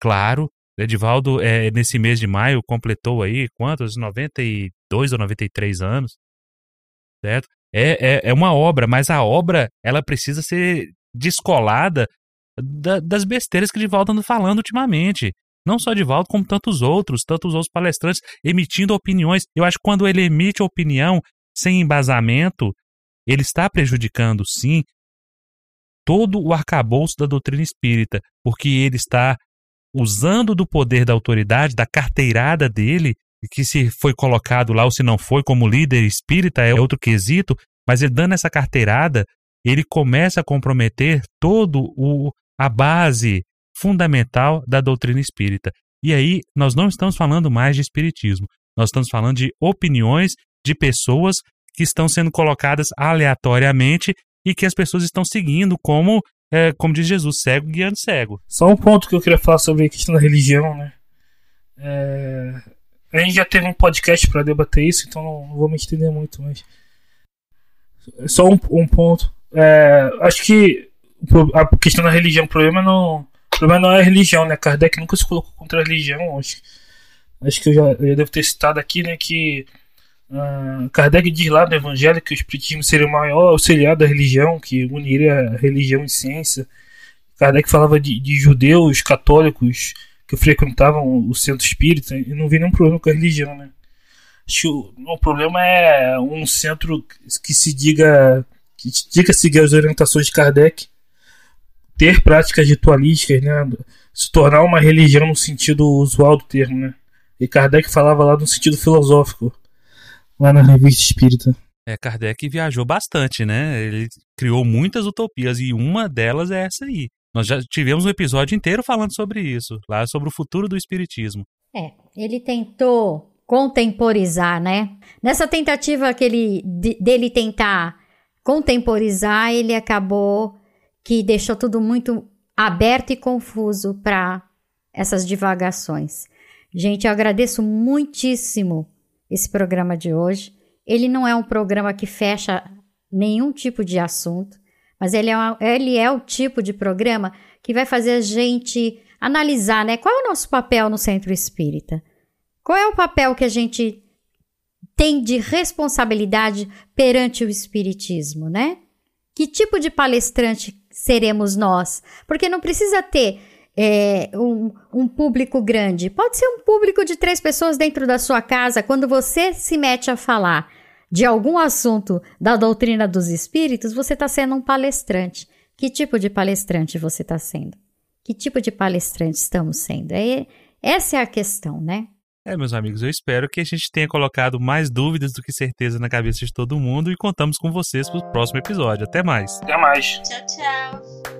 Claro, Edivaldo, é, nesse mês de maio, completou aí quantos? 92 ou 93 anos. Certo? É, é, é uma obra, mas a obra ela precisa ser descolada da, das besteiras que o Divaldo anda falando ultimamente. Não só Divaldo, como tantos outros, tantos outros palestrantes emitindo opiniões. Eu acho que quando ele emite opinião sem embasamento, ele está prejudicando, sim, todo o arcabouço da doutrina espírita, porque ele está usando do poder da autoridade, da carteirada dele, que se foi colocado lá ou se não foi como líder espírita é outro quesito, mas ele dando essa carteirada, ele começa a comprometer todo o a base fundamental da doutrina espírita. E aí nós não estamos falando mais de espiritismo, nós estamos falando de opiniões de pessoas que estão sendo colocadas aleatoriamente e que as pessoas estão seguindo como, é, como diz Jesus, cego guiando cego. Só um ponto que eu queria falar sobre a questão da religião, né? É... A gente já teve um podcast para debater isso, então não, vou me estender muito, mas só um, um ponto. É, acho que a questão da religião, o problema não, o problema não é a religião, né? Kardec nunca se colocou contra a religião. Acho, acho que eu já, eu já devo ter citado aqui, né, que Kardec diz lá no Evangelho que o Espiritismo seria o maior auxiliar da religião, que uniria religião e ciência. Kardec falava de, de judeus católicos que frequentavam o centro espírita e não vi nenhum problema com a religião, né? Acho que o, o problema é um centro que se diga que diga seguir as orientações de Kardec, ter práticas ritualísticas, né? Se tornar uma religião no sentido usual do termo, né? E Kardec falava lá no sentido filosófico lá na revista espírita. É, Kardec viajou bastante, né? Ele criou muitas utopias e uma delas é essa aí. Nós já tivemos um episódio inteiro falando sobre isso, lá sobre o futuro do espiritismo. É, ele tentou contemporizar, né? Nessa tentativa que ele, de, dele tentar contemporizar, ele acabou que deixou tudo muito aberto e confuso para essas divagações. Gente, eu agradeço muitíssimo esse programa de hoje. Ele não é um programa que fecha nenhum tipo de assunto, Mas ele é, uma, ele é o tipo de programa que vai fazer a gente analisar, né? Qual é o nosso papel no centro espírita? Qual é o papel que a gente tem de responsabilidade perante o espiritismo, né? Que tipo de palestrante seremos nós? Porque não precisa ter é, um, um, público grande. Pode ser um público de três pessoas dentro da sua casa. Quando você se mete a falar de algum assunto da doutrina dos espíritos, você está sendo um palestrante. Que tipo de palestrante você está sendo? Que tipo de palestrante estamos sendo? É, essa é a questão, né? É, meus amigos, eu espero que a gente tenha colocado mais dúvidas do que certeza na cabeça de todo mundo e contamos com vocês para o próximo episódio. Até mais. Até mais. Tchau, tchau.